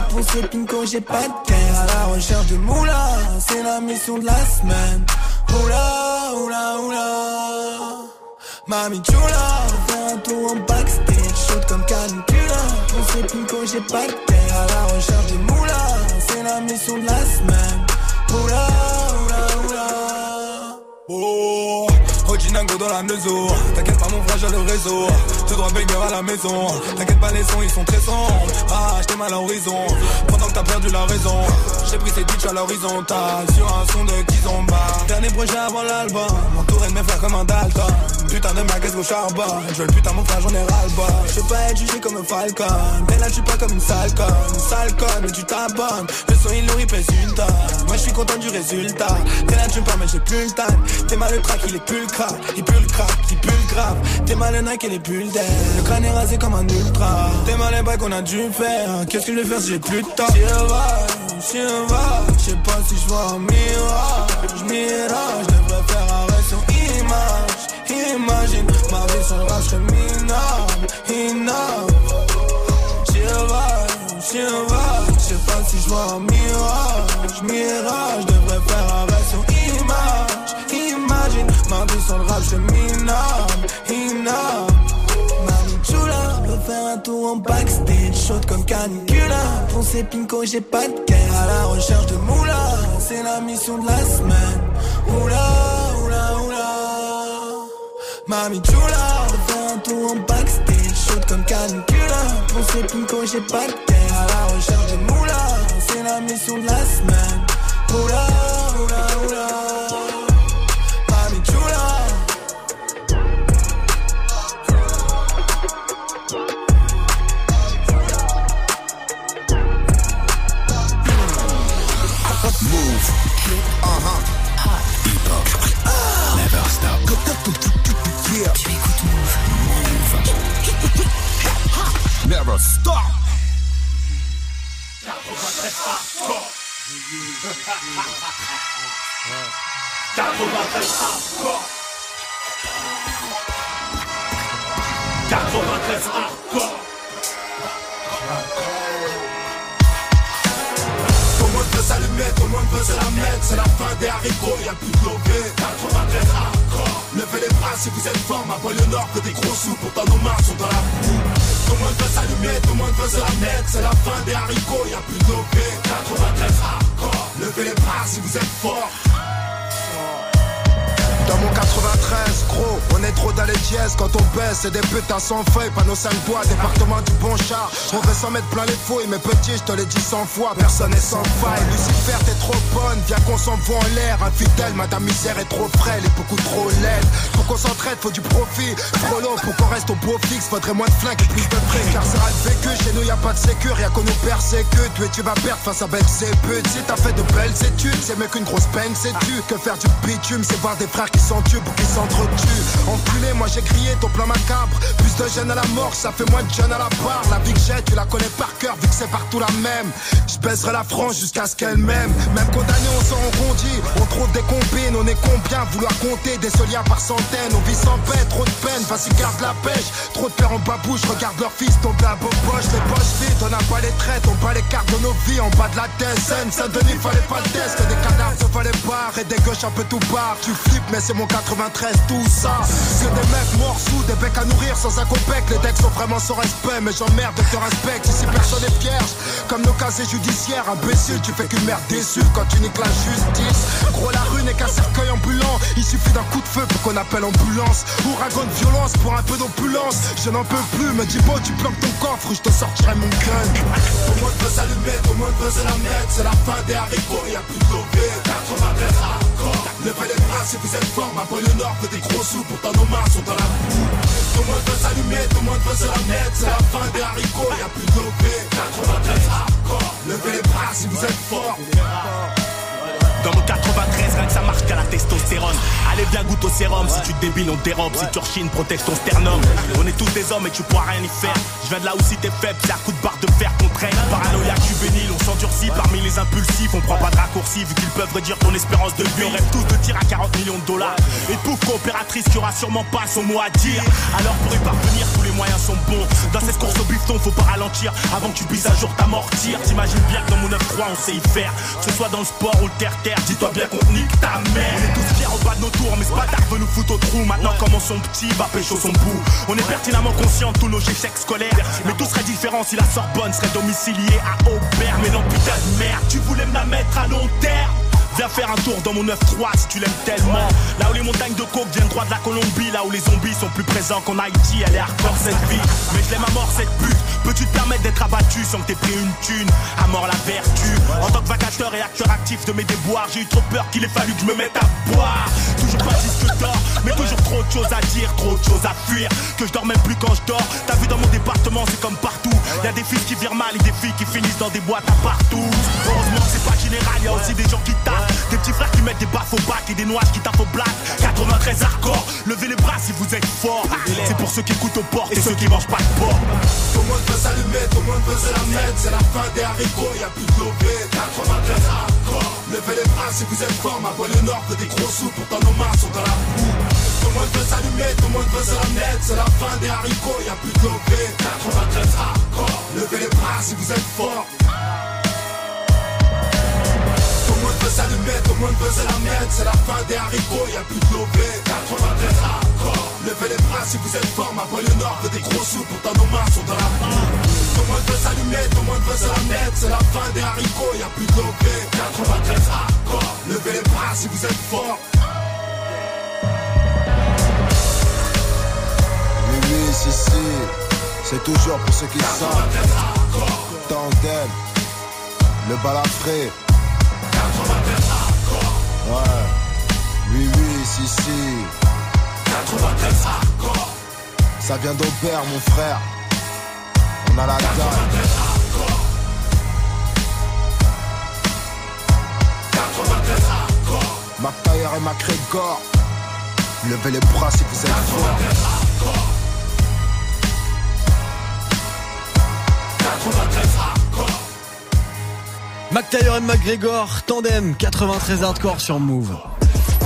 [SPEAKER 15] Pour ce pinko, j'ai pas de terre à la recherche de moula, c'est la mission de la semaine. Oula, oula, oula. Mami chula, fais un tour en backstage, chaude comme canicule. On sait plus quand j'ai pas de terre à la recherche de moula, c'est la mission de la semaine. Oula, oula, oula. Oh. Dingo dans la maison T'inquiète pas mon frère j'ai le réseau. Tout droit banger à la maison. T'inquiète pas les sons ils sont très sombres. Ah mal à l'horizon. Pendant que t'as perdu la raison J'ai pris ces bitches à l'horizontale Sur un son de Kizomba. Dernier projet avant l'album Comme un Dalton Putain de ma au charbon Je veux le putain mon frère j'en ai bas Je veux pas être jugé comme un falcon Mais là je suis pas comme une sale conne mais tu t'abonnes Le son il nourrit pèse une tonne Moi je suis content du résultat T'es là tu me mais j'ai plus le time T'es mal le track il est plus le il pue le crack, il pue le grave. T'es mal le Nike et les bulles d'air. Le crâne est rasé comme un ultra. T'es mal les bails qu'on a dû faire. Qu'est-ce que je vais faire si j'ai plus de temps? J'y va, j'y va. J'sais pas si je vois un mirage. Mirage, je devrais faire. Imagine, ma vie sans rage serait minable, inable. J'y va, j'y va. J'sais pas si je vois un mirage. Mirage, je devrais faire arrêt sur image. Imagine, ma vie sans le rap, je minable, inable. Chula, peut faire un tour en backstage, chaude comme canicula. Ces pinko, j'ai pas de guerre à la recherche de moula. C'est la mission de la semaine. Oula. Mami chula, un tour en backstage, chaude comme canicula. Pour ces pinko, j'ai pas de guerre à la recherche de moula. C'est la mission de la semaine. Oula, oula, oula.
[SPEAKER 16] Stop.
[SPEAKER 10] 93 hardcore s'allumer, tout le monde veut se la mettre C'est la fin des haricots, y'a plus de lové 93 hardcore Levez les bras si vous êtes fort, ma le nord que des gros sous Pourtant nos mains sont dans la boue Tout le monde veut s'allumer, tout le monde veut se la mettre C'est la fin des haricots, y'a plus de lové 93 hardcore. Levez les bras si vous êtes fort
[SPEAKER 6] dans mon 93, gros, on est trop dans les dièses. Quand on baisse, c'est des putains sans feuilles. Pas nos 5 doigts, département du bon char. On veut s'en mettre plein les fouilles Mais petit, je te l'ai dit 100 fois Personne n'est sans faille. Lucifer, t'es trop bonne Viens qu'on s'envoie en l'air. Infidèle, madame misère est trop frêle Et beaucoup trop laide. Pour qu'on s'entraide, faut du profit. Trop long pour qu'on reste au beau fixe. Faudrait moins de flingues et plus de prix Car ça le vécu, chez nous y a pas de sécure Y'a qu'on nous persécute. Et tu vas perdre face à belle c'est Si t'as fait de belles études C'est mieux qu'une grosse peine, c'est tu Que faire du bitume, c'est voir des frères qui s'entuent pour qu'ils s'entretuent. Enculé, moi j'ai crié ton plan macabre. Plus de jeunes à la mort, ça fait moins de jeunes à la barre. La vie que j'ai, tu la connais par cœur, vu que c'est partout la même. Je baisserai la France jusqu'à ce qu'elle m'aime. Même condamné, on s'en rendit. On trouve des combines, on
[SPEAKER 17] est combien vouloir compter des soliens par centaines On vit sans paix, trop de peine, vas-y garde la pêche Trop de pères en babouche, regarde leur fils tomber à beau poche Les poches vides, on n'a pas les traites, on bat les cartes de nos vies En bas de la tête, Saint-Denis fallait pas le test des cadavres se fallait pas et des gauches un peu tout barre Tu flippes mais c'est mon 93 tout ça. C'est des mecs morts sous, des becs à nourrir sans un copec. Les decks sont vraiment sans respect mais j'emmerde de te respecte. Ici personne est vierge, comme nos casiers judiciaires Imbécile, tu fais qu'une merde déçue quand tu niques la justice. Gros la rue n'est qu'un cercueil ambulant. Il suffit d'un coup de feu pour qu'on appelle ambulance. Ouragan de violence pour un peu d'opulence. Je n'en peux plus, me dis bon tu planques ton coffre Je te sortirai mon gun. Le monde veut s'allumer, le monde veut se la mettre. C'est la fin des haricots, y'a plus de 93 hardcore Levez les bras si vous êtes fort Ma le nord fait des gros sous, pourtant nos mains sont dans la boue le monde veut s'allumer, le monde veut se la mettre C'est la fin des haricots, y'a plus de 93 hardcore. Levez les bras si vous êtes fort
[SPEAKER 16] dans mon 93, rien que ça marche qu'à la testostérone. Allez, viens goûte au sérum. Si tu débiles, on dérobe. Si tu rechines, protège ton sternum. On est tous des hommes et tu pourras rien y faire. Je viens de là où si t'es faible, c'est à coup de barre de fer qu'on traîne. Paranoïaque juvénile, on s'endurcit parmi les impulsifs. On prend pas de raccourcis vu qu'ils peuvent réduire ton espérance de vie. On rêve tous de tir à 40 millions de dollars. Et pouf, coopératrice qui aura sûrement pas son mot à dire. Alors pour y parvenir, tous les moyens sont bons. Dans cette course au bifton, faut pas ralentir avant que tu puisses un jour t'amortir. T'imagines bien que dans mon 9-3, on sait y faire. Que ce soit dans le sport ou le terre-terre dis-toi bien qu'on nique ta mère. On est tous fiers au bas de nos tours, mais ce bâtard veut nous foutre au trou. Maintenant, comment son petit va pécho son bout? On est pertinemment conscient de tous nos échecs scolaires. Mais tout serait différent si la Sorbonne serait domiciliée à Aubert. Mais non, putain de merde, tu voulais me la mettre à long terme. Viens faire un tour dans mon 9-3 si tu l'aimes tellement. Là où les montagnes de coke viennent droit de la Colombie, là où les zombies sont plus présents qu'en Haïti, elle est hardcore cette vie. Mais je l'aime à mort cette pute. Peux-tu te permettre d'être abattu sans que t'aies pris une thune? À mort la vertu. En tant que vacateur et acteur actif de mes déboires, j'ai eu trop peur qu'il ait fallu que je me mette à boire. Toujours pas disque d'or, mais toujours trop de choses à dire, trop de choses à fuir. Que je dors même plus quand je dors. T'as vu dans mon département, c'est comme partout. Y a des fils qui virent mal et des filles qui finissent dans des boîtes à partout. Heureusement, c'est pas général, y a aussi des gens qui tapent. Des petits frères qui mettent des baffes au bac et des noix qui tapent au black. 93 hardcore, levez les bras si vous êtes fort. C'est pour ceux qui écoutent aux portes et ceux qui mangent pas de porc.
[SPEAKER 17] Tout le monde veut s'allumer, tout le monde veut se la mettre. C'est la fin des haricots, y'a plus de lové 93 hardcore Levez les bras si vous êtes fort. Ma le nord fait des gros sous, pourtant nos mains sont dans la boue. Tout le monde veut s'allumer, tout le monde veut se la mettre. C'est la fin des haricots, y'a plus de lové 93 hardcore Levez les bras si vous êtes fort s'allumer, tout le monde veut se la mettre C'est la fin des haricots, y'a plus de lové 93 hardcore. Levez les bras si vous êtes fort Ma le nord veut des gros sous, pourtant nos mains sont dans la main monde veut s'allumer, tout le monde veut se la mettre C'est la fin des haricots, y'a plus de lové 93 hardcore. Levez les bras si vous êtes fort. Oui, oui, si, si. C'est toujours pour ceux qui savent. Tandem. Le balafré Ouais. Oui, oui, si, si. 93 hardcore. Ça vient d'Aubert, mon frère. On a la dalle. 93 hardcore. McTayer et McGregor. Levez les bras si vous êtes fort.
[SPEAKER 1] 93 hardcore. McTayer et McGregor, tandem 93 hardcore sur Move.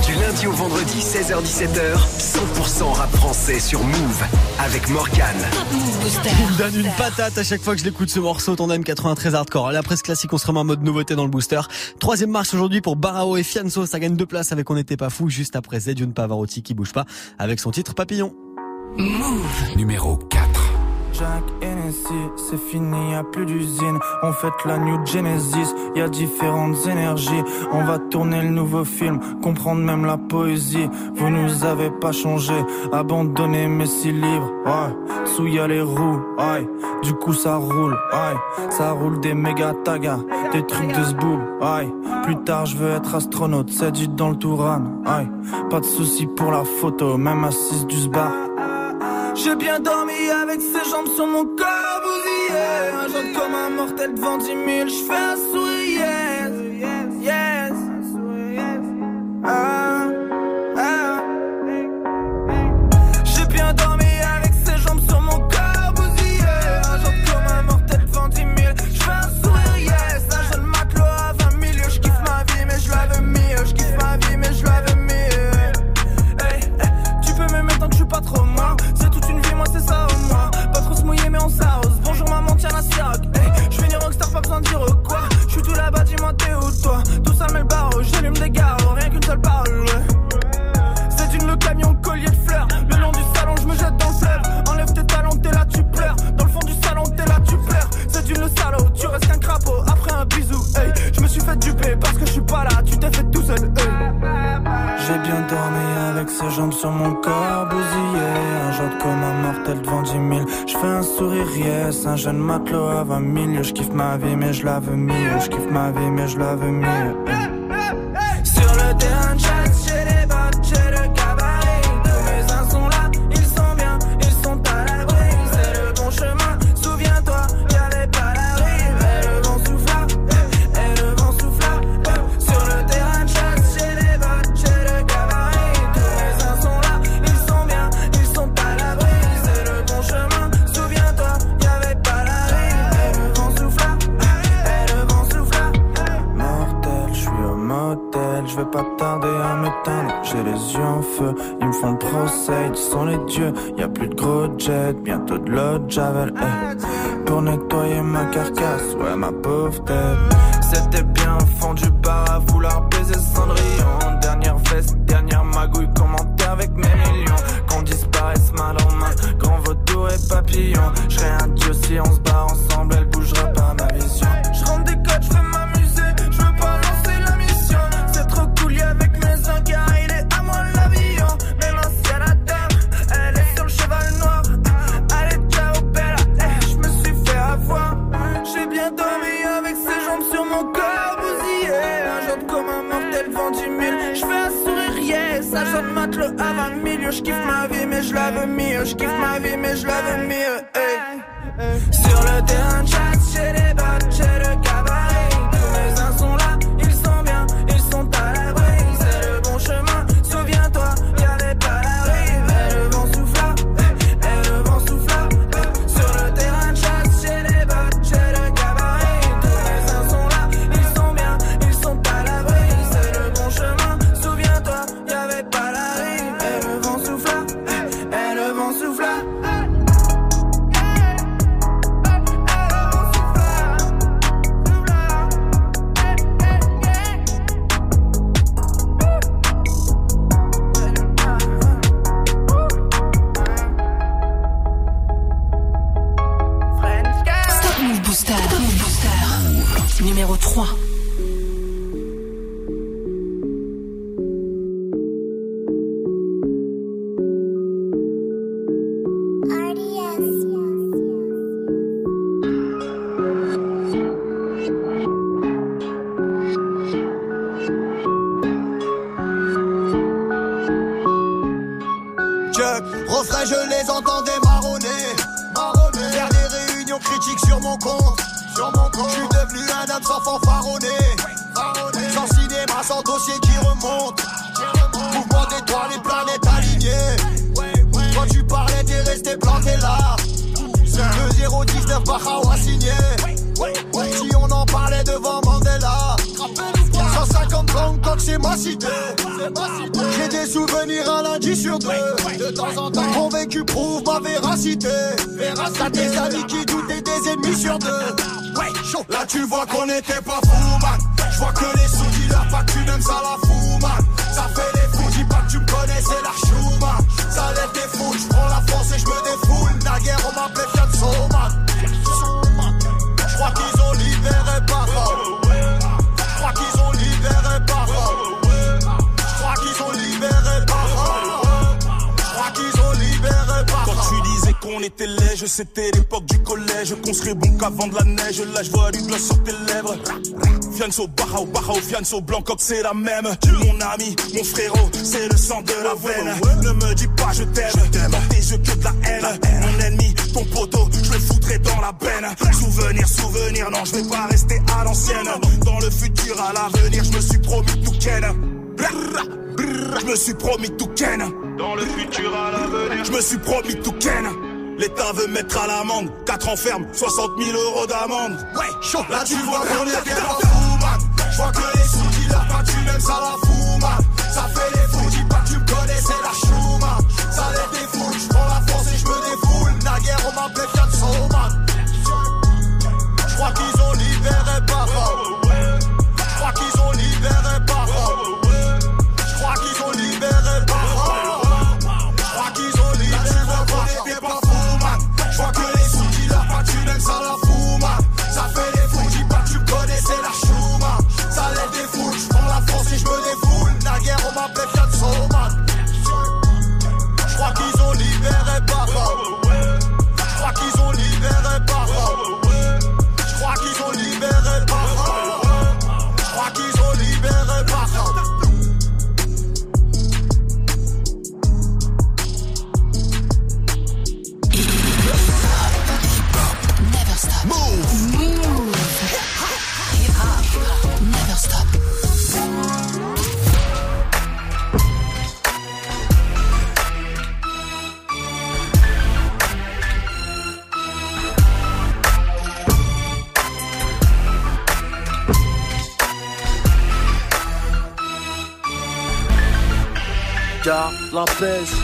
[SPEAKER 2] Du lundi au vendredi, 16h-17h, 100% rap français sur Move avec Morgan.
[SPEAKER 1] Il me donne une patate à chaque fois que je l'écoute ce morceau, Tandem 93 hardcore. La presse classique, on se remet en mode nouveauté dans le booster. Troisième marche aujourd'hui pour Barao et Fianso. Ça gagne deux places avec On n'était pas fou juste après Zedune Pavarotti qui bouge pas avec son titre Papillon.
[SPEAKER 2] Move numéro 4.
[SPEAKER 18] Jack Hennessy, c'est fini, y a plus d'usine. On fait la New Genesis, y a différentes énergies. On va tourner le nouveau film, comprendre même la poésie. Vous nous avez pas changé, abandonné mes six livres. Ouais, sous y les roues, ouais. Du coup ça roule, ouais. Ça roule des méga tagas, des trucs de zboob, ouais. Plus tard je veux être astronaute, c'est dit dans le Touran, ouais. Pas de soucis pour la photo, même assise du sbar. J'ai bien dormi avec ses jambes sur mon corps bousillé. Un jour comme un mortel devant 10 000 J'fais un sourire matelot à 20 000 Je kiffe ma vie mais je la veux mieux. Je kiffe ma vie mais je la mieux. papillon. Je un dieu si on se bat J'ai
[SPEAKER 17] des souvenirs à lundi sur deux. De temps en temps, mon prouve ma véracité. T'as des amis qui doutent et des ennemis sur deux. Là, tu vois qu'on était pas fous, man. J'vois que les sous qui la tu même ça la fout, man. Ça fait les fous, dis pas que tu me connais, c'est la chouma. Ça lève des fous, j'prends la force et j'me défoule.
[SPEAKER 16] La guerre, on m'appelle était c'était l'époque du collège. Construit bon qu'avant de la neige, là je vois du gloss sur tes lèvres. Fianso Barrao, Barrao, Fianso Blancoc, c'est la même. Mon ami, mon frérot, c'est le sang de la veine. Ne me dis pas je t'aime, dans tes yeux que de la haine. Mon ennemi, ton poteau, je le foutrai dans la peine. Souvenir, souvenir, non, je vais pas rester à l'ancienne. Dans le futur, à l'avenir, je me suis promis tout ken. Je me suis promis tout ken. Dans le futur, à l'avenir, je me suis promis tout ken. L'État veut mettre à l'amende, 4 ans ferme, 60 000 euros d'amende. Ouais, chaud.
[SPEAKER 17] Là tu vois qu'on est bien fou, man. Je vois que les sous qui leur pas du même ça la fout, man. Ça fait les
[SPEAKER 19] garde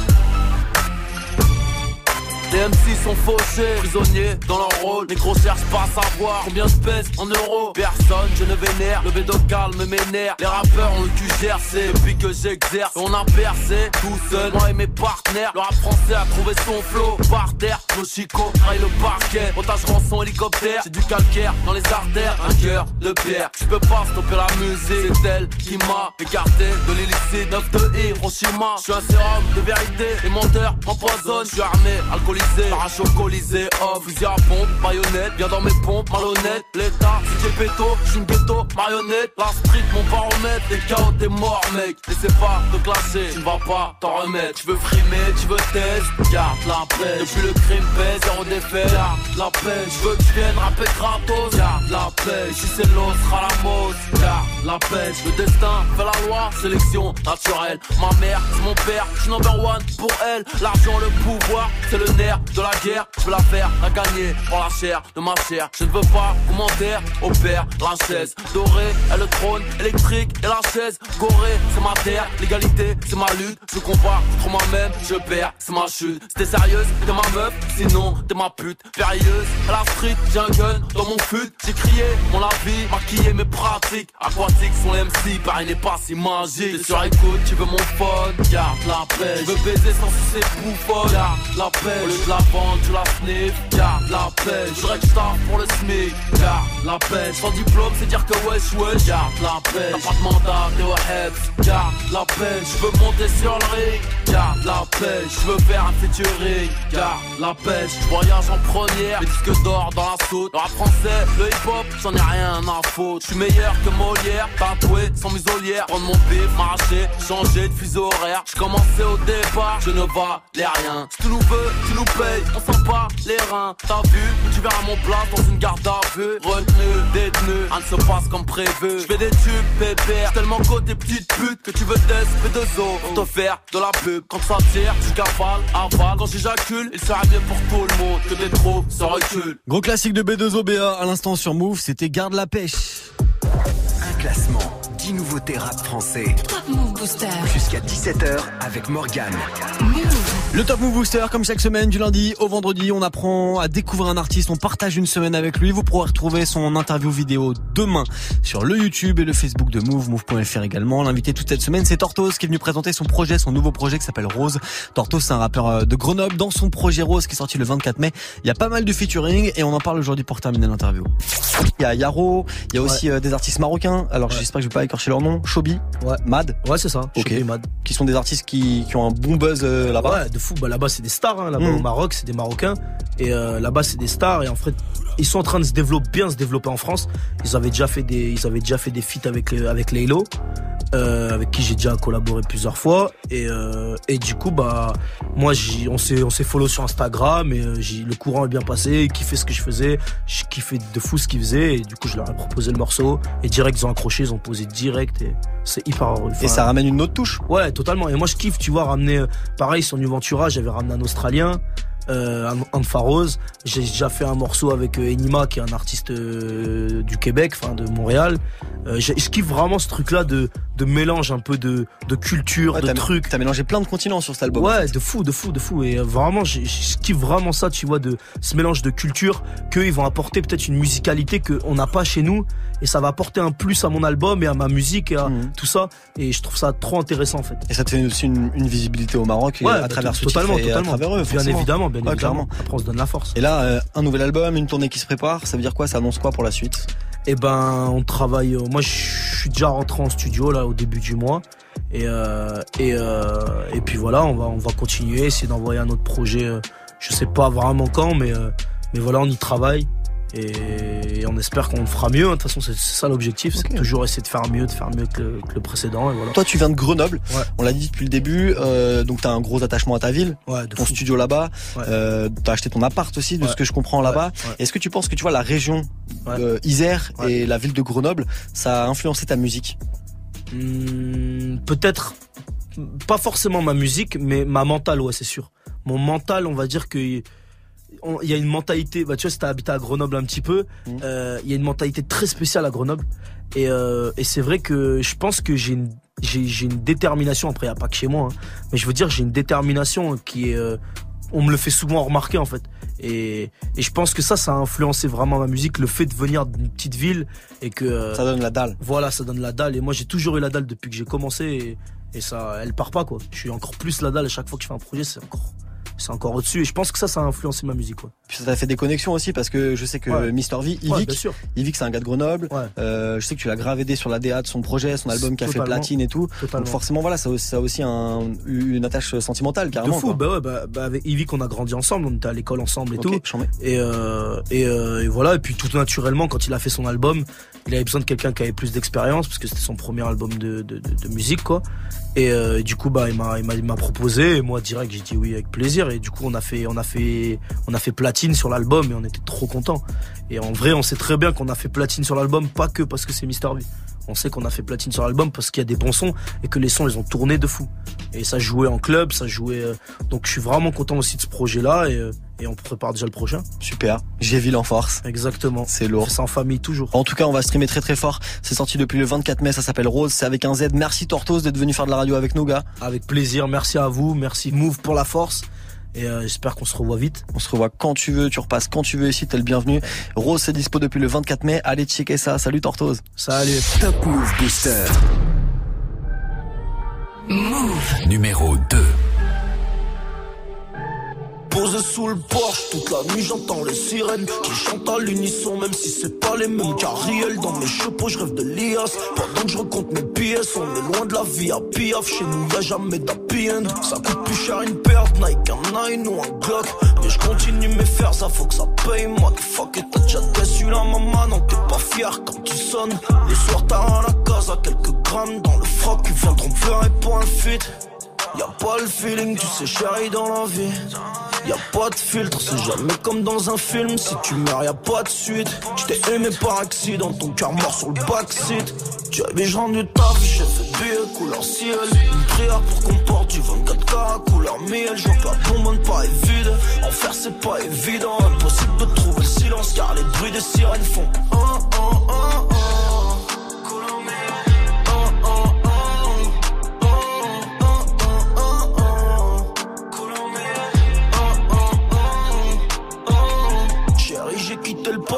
[SPEAKER 19] dans leur rôle. Les gros cherchent pas à savoir combien je pèse en euros. Personne, je ne vénère, le bédo calme m'énerve. Les rappeurs ont le cul gercé depuis que j'exerce. On a percé tout seul, moi et mes partenaires. Le rap français a trouvé son flow par terre. Nos chicots raillent le parquet. Otage rançon hélicoptère, c'est du calcaire dans les artères. Un cœur de pierre, je peux pas stopper la musique. C'est elle qui m'a écarté de l'illicite. 9 de Hiroshima, je suis un sérum de vérité. Les menteurs m'empoisonnent, je suis armé, alcoolisé. Parachute colisé, off, fusil à pompe, baïonnette. Viens dans mes pompes, malhonnête. L'état, DJ Péto, je suis une ghetto, marionnette. La street, mon baromètre. Les chaos, t'es mort, mec. N'essaie pas de clasher, tu ne vas pas t'en remettre. Tu veux frimer, tu veux test, garde la paix. Depuis le crime pèse, zéro défait, garde la paix. Je veux que tu viennes rapper gratos, garde la paix. Si c'est l'os, sera la mose, garde la paix. Le destin fait la loi, sélection naturelle. Ma mère, c'est mon père, je suis number one pour elle. L'argent, le pouvoir, c'est le nerf de la guerre. Je veux la faire, la gagner pour la de ma chair. Je ne veux pas commentaire, au père, la chaise dorée, et le trône électrique et la chaise gorée. C'est ma terre, l'égalité, c'est ma lutte. Je compare trop moi-même, je perds, c'est ma chute. C'était sérieuse, t'es ma meuf, sinon t'es ma pute. Périlleuse, à la street, j'ai un gun dans mon fut. J'ai crié mon la vie, maquillé mes pratiques. Aquatiques sont les MC, Paris n'est pas si magique. T'es sur écoute, tu veux mon phone, garde la paix. Je veux baiser sans sucer bouffon, garde la paix. Au lieu de la vendre, tu la sniff, garde la paix. Que je pour le SMIC, garde la paix. Sans diplôme, c'est dire que wesh wesh, garde la paix. T'as pas de mandat, garde la paix. Je veux monter sur le ring, garde la paix. Je veux faire un featuring, garde la paix. Je voyage en première, les disques d'or dans la soute. Le rap français, le hip hop, j'en ai rien à foutre. Je suis meilleur que Molière, tatoué sans muselière. Prendre mon bif, m'arracher, changer de fuseau horaire. Je commençais au départ, je ne valais rien. Si tu nous veux, tu nous payes, on sent pas les reins. T'as vu, tu verras mon plat dans une garde à vue. Retenu, détenu, rien ne se passe comme prévu. Je fais des tubes, pépère, tellement côté petite pute que tu veux tester de zoo pour te faire de la pub. Quand ça tire, tu cavales, avales. Quand j'éjacule, il sera bien pour tout le monde que des trop se reculent.
[SPEAKER 1] Gros classique de B2OBA à l'instant sur Move, c'était Garde la pêche.
[SPEAKER 2] Un classement, 10 nouveautés rap français.
[SPEAKER 3] Top Move Booster.
[SPEAKER 2] Jusqu'à 17h avec Morgane.
[SPEAKER 1] Le Top Move Booster, comme chaque semaine, du lundi au vendredi, on apprend à découvrir un artiste, on partage une semaine avec lui. Vous pourrez retrouver son interview vidéo demain sur le YouTube et le Facebook de Move, move.fr également. L'invité toute cette semaine, c'est Tortos qui est venu présenter son projet, son nouveau projet qui s'appelle Rose. Tortos, c'est un rappeur euh, de Grenoble. Dans son projet Rose qui est sorti le 24 mai, il y a pas mal de featuring et on en parle aujourd'hui pour terminer l'interview. Il y a Yaro, il y a aussi euh, des artistes marocains. Alors j'espère que je vais pas écorcher leur nom. Shobi,
[SPEAKER 20] ouais.
[SPEAKER 1] Mad.
[SPEAKER 20] Ouais, c'est ça.
[SPEAKER 1] Ok.
[SPEAKER 20] Shobi, Mad.
[SPEAKER 1] Qui sont des artistes qui, qui ont un bon buzz euh, là-bas.
[SPEAKER 20] Ouais, de fou. Bah, là-bas, c'est des stars. Hein. Là-bas,
[SPEAKER 1] Mhm.
[SPEAKER 20] au Maroc, c'est des Marocains. Et euh, là-bas, c'est des stars. Et en fait, ils sont en train de se développer, bien se développer en France. Ils avaient déjà fait des, ils avaient déjà fait des feats avec les- avec Laylo, euh, avec qui j'ai déjà collaboré plusieurs fois. Et euh, et du coup, bah moi, j'ai- on s'est on s'est follow sur Instagram. Et euh, j'ai- le courant est bien passé. Ils kiffaient ce que je faisais. Je kiffais de fou ce qu'ils faisaient. Et du coup, je leur ai proposé le morceau. Et direct, ils ont accroché. Ils ont posé direct. Et c'est hyper.
[SPEAKER 1] Et ça ramène une autre touche.
[SPEAKER 20] Ouais, totalement. Et moi, je kiffe, tu vois, ramener. euh, Pareil, sur New J'avais ramené un Australien. Euh, un, un. J'ai déjà fait un morceau avec euh, Enima, qui est un artiste euh, du Québec, enfin de Montréal. Euh, je kiffe vraiment ce truc-là de, de mélange un peu de, de culture,
[SPEAKER 1] Ouais,
[SPEAKER 20] de trucs.
[SPEAKER 1] T'as mélangé plein de continents sur cet album.
[SPEAKER 20] Ouais, de fou, de fou, de fou. Et euh, vraiment, je kiffe vraiment ça, tu vois, de ce mélange de culture, qu'eux, ils vont apporter peut-être une musicalité qu'on n'a pas chez nous. Et ça va apporter un plus à mon album et à ma musique et à tout ça. Et je trouve ça trop intéressant, en fait.
[SPEAKER 1] Et ça te fait aussi une, une visibilité au Maroc et
[SPEAKER 20] Ouais,
[SPEAKER 1] à
[SPEAKER 20] bah,
[SPEAKER 1] travers ce
[SPEAKER 20] totalement,
[SPEAKER 1] titre et
[SPEAKER 20] totalement.
[SPEAKER 1] à travers eux,
[SPEAKER 20] Bien évidemment, bien
[SPEAKER 1] Ouais,
[SPEAKER 20] évidemment.
[SPEAKER 1] clairement.
[SPEAKER 20] Après, on se donne la force.
[SPEAKER 1] Et là, euh, un nouvel album, une tournée qui se prépare, ça veut dire quoi? Ça annonce quoi pour la suite?
[SPEAKER 20] Eh ben, on travaille. euh, moi, je suis déjà rentré en studio là au début du mois, et euh, et euh, et puis voilà, on va on va continuer, essayer d'envoyer un autre projet. je sais pas vraiment quand, mais mais voilà, on y travaille. Et on espère qu'on le fera mieux. hein. De toute façon, c'est ça l'objectif, c'est toujours essayer de faire mieux, de faire mieux que le, que le précédent. Et voilà.
[SPEAKER 1] Toi, tu viens de Grenoble.
[SPEAKER 20] Ouais.
[SPEAKER 1] On l'a dit depuis le début. Euh, donc, t'as un gros attachement à ta ville.
[SPEAKER 20] Ouais,
[SPEAKER 1] ton
[SPEAKER 20] fou.
[SPEAKER 1] studio là-bas.
[SPEAKER 20] Ouais.
[SPEAKER 1] Euh, t'as acheté ton appart aussi, de ce que je comprends là-bas. Est-ce que tu penses que tu vois la région euh, Isère et la ville de Grenoble, ça a influencé ta musique?
[SPEAKER 20] Hmm, peut-être pas forcément ma musique, mais ma mentale, ouais, c'est sûr. Mon mental, on va dire que il y a une mentalité. Bah, tu vois, si t'as habité à Grenoble un petit peu,
[SPEAKER 1] Mmh.
[SPEAKER 20] euh, il y a une mentalité très spéciale à Grenoble. Et, euh, et c'est vrai que je pense que j'ai une-
[SPEAKER 21] j'ai j'ai une détermination. Après, y a pas que chez moi, hein. mais je veux dire, j'ai une détermination qui est. euh, on me le fait souvent remarquer en fait. Et, et je pense que ça, ça a influencé vraiment ma musique, le fait de venir d'une petite ville et que
[SPEAKER 1] Ça donne la dalle.
[SPEAKER 21] Voilà, ça donne la dalle. Et moi, j'ai toujours eu la dalle depuis que j'ai commencé. Et, et ça, elle part pas quoi. Je suis encore plus la dalle. À chaque fois que je fais un projet, c'est encore, c'est encore au-dessus. Et je pense que ça, ça a influencé ma musique. Quoi.
[SPEAKER 1] Puis ça t'a fait des connexions aussi parce que je sais que
[SPEAKER 21] Ouais.
[SPEAKER 1] Mister V,
[SPEAKER 21] Ouais,
[SPEAKER 1] Yvick, c'est un gars de Grenoble. Euh, je sais que tu l'as grave aidé sur la DA de son projet, son album qui a fait platine et tout.
[SPEAKER 21] Totalement.
[SPEAKER 1] Donc forcément voilà, ça a aussi, ça a aussi un, une attache sentimentale carrément.
[SPEAKER 21] de fou, bah ouais, bah, bah avec Yvick, on a grandi ensemble, on était à l'école ensemble et tout. Et, euh, et, euh, et voilà, et puis tout naturellement, quand il a fait son album, il avait besoin de quelqu'un qui avait plus d'expérience, parce que c'était son premier album de, de, de, de musique, quoi. Et, euh, du coup, bah, il m'a, il m'a, il m'a proposé, et moi, direct, j'ai dit oui avec plaisir. Et du coup, on a fait, on a fait, on a fait platine sur l'album, et on était trop contents. Et en vrai, on sait très bien qu'on a fait platine sur l'album, pas que parce que c'est Mister V. On sait qu'on a fait platine sur l'album parce qu'il y a des bons sons et que les sons, ils ont tourné de fou. Et ça jouait en club, ça jouait. euh, Donc je suis vraiment content aussi de ce projet-là et, euh, et on prépare déjà le prochain.
[SPEAKER 1] Super. J'ai ville en force.
[SPEAKER 21] Exactement.
[SPEAKER 1] C'est lourd.
[SPEAKER 21] Ça en famille toujours.
[SPEAKER 1] En tout cas, on va streamer très très fort. C'est sorti depuis le 24 mai, ça s'appelle Rose, c'est avec un Z. Merci Tortos d'être venu faire de la radio avec nous, gars.
[SPEAKER 21] Avec plaisir, merci à vous, merci Move pour la force. Et euh, j'espère qu'on se revoit vite.
[SPEAKER 1] On se revoit quand tu veux, tu repasses quand tu veux ici, t'es le bienvenu. Rose, c'est dispo depuis le 24 mai. Allez checker ça. Salut Tortos.
[SPEAKER 21] Salut.
[SPEAKER 2] Top Move Booster.
[SPEAKER 3] Move.
[SPEAKER 2] Numéro 2.
[SPEAKER 20] Posé sous le porche, toute la nuit j'entends les sirènes qui chantent à l'unisson, même si c'est pas les mêmes carriels. Dans mes chapeaux, je rêve de l'IAS. Pendant que je recompte mes pièces, on est loin de la vie à piaf. Chez nous, y'a jamais d'happy. Ça coûte plus cher une de Nike, un Nine ou un Glock. Mais je continue mes faire, ça faut que ça paye. Moi, fuck it, t'as déjà déçu la maman, non, t'es pas fier quand tu sonnes. Le soir, t'as à la case à quelques grammes dans le froc. Ils viendront me faire et pour un fit. Y'a pas le feeling, tu sais, chérie, dans la vie. Y'a pas de filtre, c'est jamais comme dans un film. Si tu meurs, y'a pas de suite. J't'ai aimé par accident, ton cœur mort sur le backseat. Tu avais genre du taf, j'ai fait billet couleur ciel. Une prière pour qu'on porte du 24K couleur miel. Je vois que la bonbonne pas est vide. En faire, c'est pas évident. Impossible de trouver le silence car les bruits des sirènes font. Oh, oh, oh,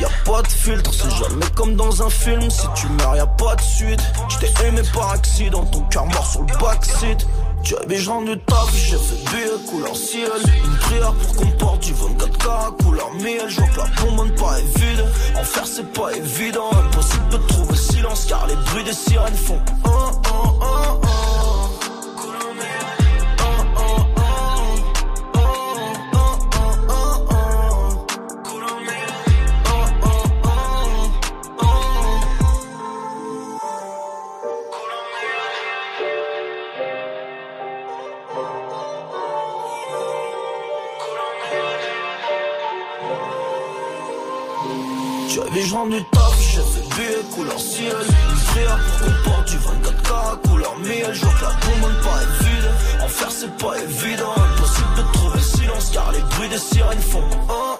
[SPEAKER 20] Y'a pas de filtre, c'est jamais comme dans un film. Si tu meurs, y'a pas de suite. J't'ai aimé par accident, ton cœur mort sur le backseat. Tu avais genre du taf, j'ai fait billet couleur ciel. Une prière pour qu'on porte du 24K couleur miel. Je vois que la bonbonne pas est vide. En c'est pas évident. Impossible de trouver le silence car les bruits des sirènes font. Oh, oh, oh, Tu avais genre du taf, j'ai fait billet couleur ciel pour qu'on porte du 24K couleur miel. Je vois que la bonbonne pas est vide En faire c'est pas évident. Impossible de trouver le silence car les bruits des sirènes font Oh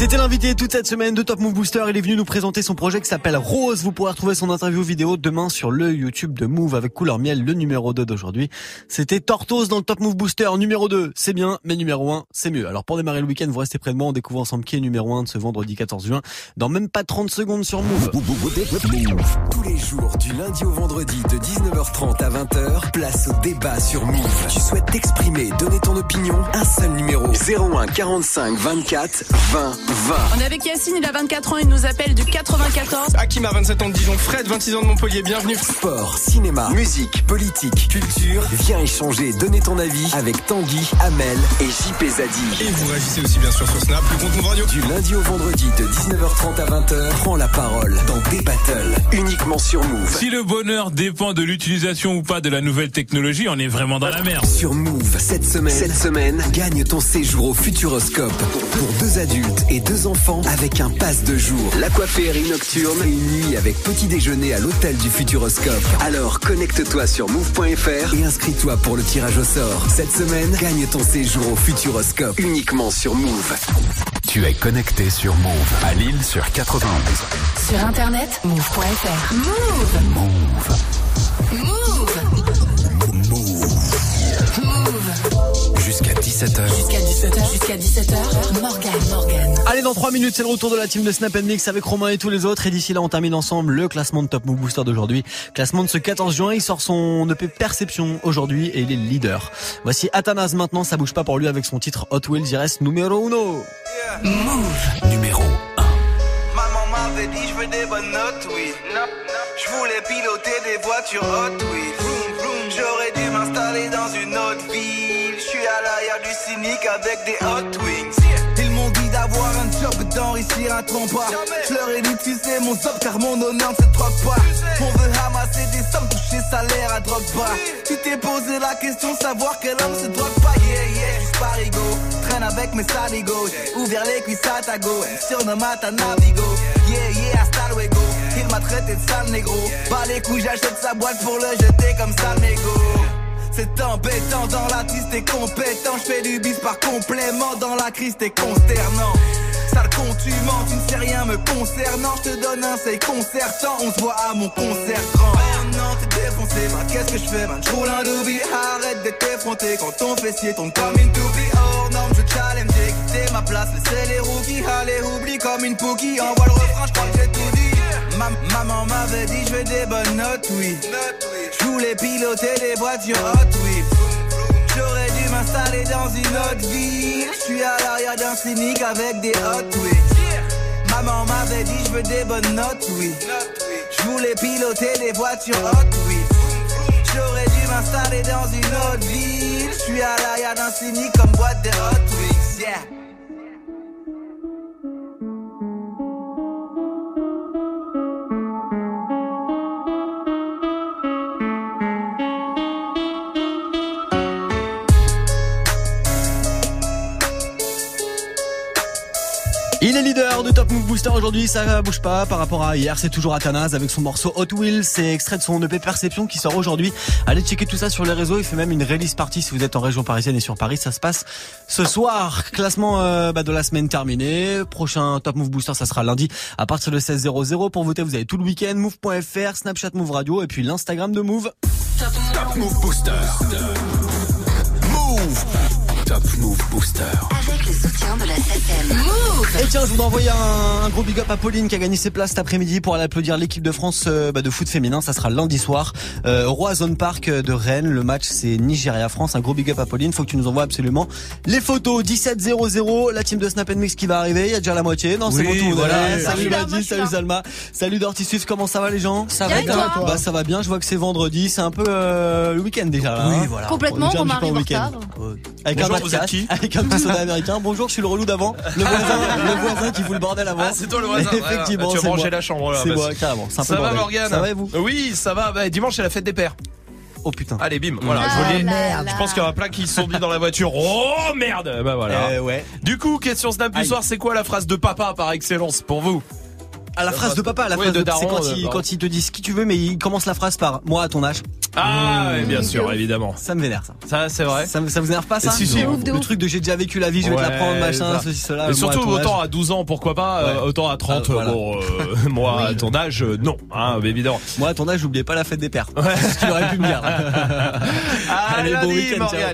[SPEAKER 1] C'était l'invité toute cette semaine de Top Move Booster. Il est venu nous présenter son projet qui s'appelle Rose. Vous pourrez retrouver son interview vidéo demain sur le YouTube de Move avec Couleur Miel, le numéro 2 d'aujourd'hui. C'était Tortoise dans le Top Move Booster. Numéro 2, c'est bien, mais numéro 1, c'est mieux. Alors pour démarrer le week-end, vous restez près de moi. On découvre ensemble qui est numéro 1 de ce vendredi 14 juin. Dans même pas 30 secondes sur Move.
[SPEAKER 2] Tous les jours, du lundi au vendredi, de 19h30 à 20h, place au débat sur Move. Tu souhaites t'exprimer, donner ton opinion? Un seul numéro 01 45 24 20 20.
[SPEAKER 3] On est avec Yacine, il a 24 ans, il nous appelle du 94.
[SPEAKER 22] Hakim a 27 ans de Dijon, Fred, 26 ans de Montpellier, bienvenue.
[SPEAKER 2] Sport, cinéma, musique, politique, culture. Viens échanger, donner ton avis avec Tanguy, Amel et JP Zadi.
[SPEAKER 22] Et vous réagissez aussi bien sûr sur Snap, le compte Radio.
[SPEAKER 2] Du lundi au vendredi de 19h30 à 20h, prends la parole dans des battles, uniquement sur Move.
[SPEAKER 23] Si le bonheur dépend de l'utilisation ou pas de la nouvelle technologie, on est vraiment dans la merde.
[SPEAKER 2] Sur Move, cette semaine, cette semaine, gagne ton séjour au Futuroscope pour deux adultes et deux enfants avec un pass de jour. L'aquaférie nocturne et une nuit avec petit déjeuner à l'hôtel du Futuroscope. Alors connecte-toi sur move.fr et inscris-toi pour le tirage au sort. Cette semaine, gagne ton séjour au Futuroscope uniquement sur Move.
[SPEAKER 24] Tu es connecté sur Move à Lille sur 91.
[SPEAKER 3] Sur internet, move.fr. Move.
[SPEAKER 24] Move.
[SPEAKER 3] Move. Move.
[SPEAKER 24] Jusqu'à 17h.
[SPEAKER 3] Jusqu'à 17h. Jusqu'à 17h. Morgan, Morgan.
[SPEAKER 1] Allez, dans 3 minutes, c'est le retour de la team de Snap Mix avec Romain et tous les autres. Et d'ici là, on termine ensemble le classement de Top Move Booster d'aujourd'hui. Classement de ce 14 juin. Il sort son EP Perception aujourd'hui et il est leader. Voici Athanas maintenant. Ça bouge pas pour lui avec son titre Hot Wheels. Il reste numéro uno.
[SPEAKER 3] Move.
[SPEAKER 24] Numéro
[SPEAKER 4] Maman m'avait dit je veux des bonnes notes, oui. Je voulais piloter des voitures hot, oui. J'aurais dû m'installer dans une autre ville. Je suis à l'arrière du cynique avec des hot wings. Je leur ai dit tu sais mon job car mon honneur ne se troque pas. On veut ramasser des sommes, toucher salaire à drogue pas. Tu t'es posé la question savoir quel homme se drogue pas. Yeah yeah, je parigo. Traîne avec mes saligos. Ouvert les cuisses à ta go. Surnomme à ta navigo. Yeah yeah, hasta luego. Il m'a traité de sale négro. Pas les couilles, j'achète sa boîte pour le jeter comme sale mégot. C'est embêtant dans la triste t'es compétent. Je fais du bis par complément. Dans la crise, t'es consternant. Sale con, tu mens, tu ne sais rien me concernant. Je te donne un c'est concertant. On se voit à mon concert grand. Oh non, t'es défoncé, man. Qu'est-ce que je fais, man? J'roule un doobie. Arrête d'être effronté quand ton fessier tombe comme une toupie. Hors norme, je challenge, j'ai quitté ma place. Laissez les rookies, allez, oublie comme une pookie. Envoie le refrain, je crois que j'ai tout dit. Ma- maman m'avait dit je veux des bonnes notes, oui. Je voulais piloter des voitures hot, oui. M'installer dans une autre ville. Je suis à l'arrière d'un cynique avec des hot, oui. Maman m'avait dit je veux des bonnes notes, oui. Je voulais piloter des voitures hot, oui. J'aurais dû m'installer dans une autre ville. Je suis à l'arrière d'un cynique comme boîte de hot, wings, yeah.
[SPEAKER 1] Aujourd'hui, ça bouge pas par rapport à hier, c'est toujours Athanas avec son morceau Hot Wheels, c'est extrait de son EP Perception qui sort aujourd'hui. Allez checker tout ça sur les réseaux, il fait même une release party si vous êtes en région parisienne et sur Paris, ça se passe ce soir. Classement euh, bah, de la semaine terminé, prochain Top Move Booster ça sera lundi à partir de 16h00 pour voter, vous avez tout le week-end, move.fr, Snapchat Move Radio et puis l'Instagram de Move.
[SPEAKER 24] Top Move Booster. Move. Top Move Booster.
[SPEAKER 3] Avec le soutien de la. Move.
[SPEAKER 1] Et tiens, je voudrais envoyer un, un gros big up à Pauline qui a gagné ses places cet après-midi pour aller applaudir l'équipe de France euh, bah, de foot féminin. Ça sera lundi soir euh, au Roison Park de Rennes. Le match c'est Nigeria-France. Un gros big up à Pauline. Faut que tu nous envoies absolument les photos. 17-0-0. La team de Snap Mix qui va arriver. Il y a déjà la moitié. Non, c'est
[SPEAKER 25] Oui,
[SPEAKER 1] bon tout.
[SPEAKER 25] voilà.
[SPEAKER 1] Salut
[SPEAKER 25] suis
[SPEAKER 1] salut
[SPEAKER 25] là.
[SPEAKER 1] Salma, salut Dorty Swift. Comment ça va les gens? Ça
[SPEAKER 25] Bien et toi?
[SPEAKER 1] Bah ça va bien. Je vois que c'est vendredi. C'est un peu euh, le week-end déjà. Là,
[SPEAKER 25] Oui,
[SPEAKER 1] hein.
[SPEAKER 25] voilà.
[SPEAKER 26] Complètement,
[SPEAKER 1] On
[SPEAKER 26] on arrive en
[SPEAKER 1] week-end.
[SPEAKER 26] retard.
[SPEAKER 1] Avec
[SPEAKER 25] Bonjour,
[SPEAKER 1] un
[SPEAKER 25] vous êtes qui
[SPEAKER 1] avec un petit soda américain. Bonjour, je suis le relou d'avant. Le voisin, le voisin qui fout le bordel avant.
[SPEAKER 25] Ah, c'est toi le voisin.
[SPEAKER 1] Effectivement,
[SPEAKER 25] tu
[SPEAKER 1] c'est
[SPEAKER 25] brancher
[SPEAKER 1] moi.
[SPEAKER 25] la chambre là.
[SPEAKER 1] C'est
[SPEAKER 25] bah,
[SPEAKER 1] moi, carrément. Un
[SPEAKER 25] Ça va. Morgane
[SPEAKER 1] Ça va et vous
[SPEAKER 25] Oui, ça va. Bah, dimanche c'est la fête des pères.
[SPEAKER 1] Oh putain.
[SPEAKER 25] Allez, bim. Voilà,
[SPEAKER 26] Ah
[SPEAKER 25] je vous dis.
[SPEAKER 26] là là.
[SPEAKER 25] Je pense qu'il y aura plein qui se sont dit dans la voiture. Oh merde. Bah voilà.
[SPEAKER 1] Eh ouais.
[SPEAKER 25] Du coup, question snap du
[SPEAKER 1] Aïe.
[SPEAKER 25] soir, c'est quoi la phrase de papa par excellence pour vous?
[SPEAKER 1] À la phrase de papa, la phrase
[SPEAKER 25] de
[SPEAKER 1] de, c'est quand,
[SPEAKER 25] euh,
[SPEAKER 1] il,
[SPEAKER 25] pardon.
[SPEAKER 1] quand il te ce qui tu veux, mais il commence la phrase par moi à ton âge.
[SPEAKER 25] Ah, bien sûr, évidemment.
[SPEAKER 1] Ça me vénère ça.
[SPEAKER 25] Ça, c'est vrai.
[SPEAKER 1] Ça, ça vous énerve pas ça
[SPEAKER 25] Si, si.
[SPEAKER 26] Ouf,
[SPEAKER 1] Le
[SPEAKER 26] ouf.
[SPEAKER 1] truc de j'ai déjà vécu la vie, je vais te la prendre, machin,
[SPEAKER 25] ça.
[SPEAKER 1] ceci, cela.
[SPEAKER 25] Et surtout, autant à 12 ans, pourquoi pas, euh, autant à 30,
[SPEAKER 1] Ah, voilà.
[SPEAKER 25] bon, euh, moi, à ton âge, euh, non, hein, évidemment.
[SPEAKER 1] Moi à ton âge, j'oubliais pas la fête des pères. C'est ce qu'il aurait pu me dire.
[SPEAKER 25] Allez,
[SPEAKER 1] Allez, bon week-end.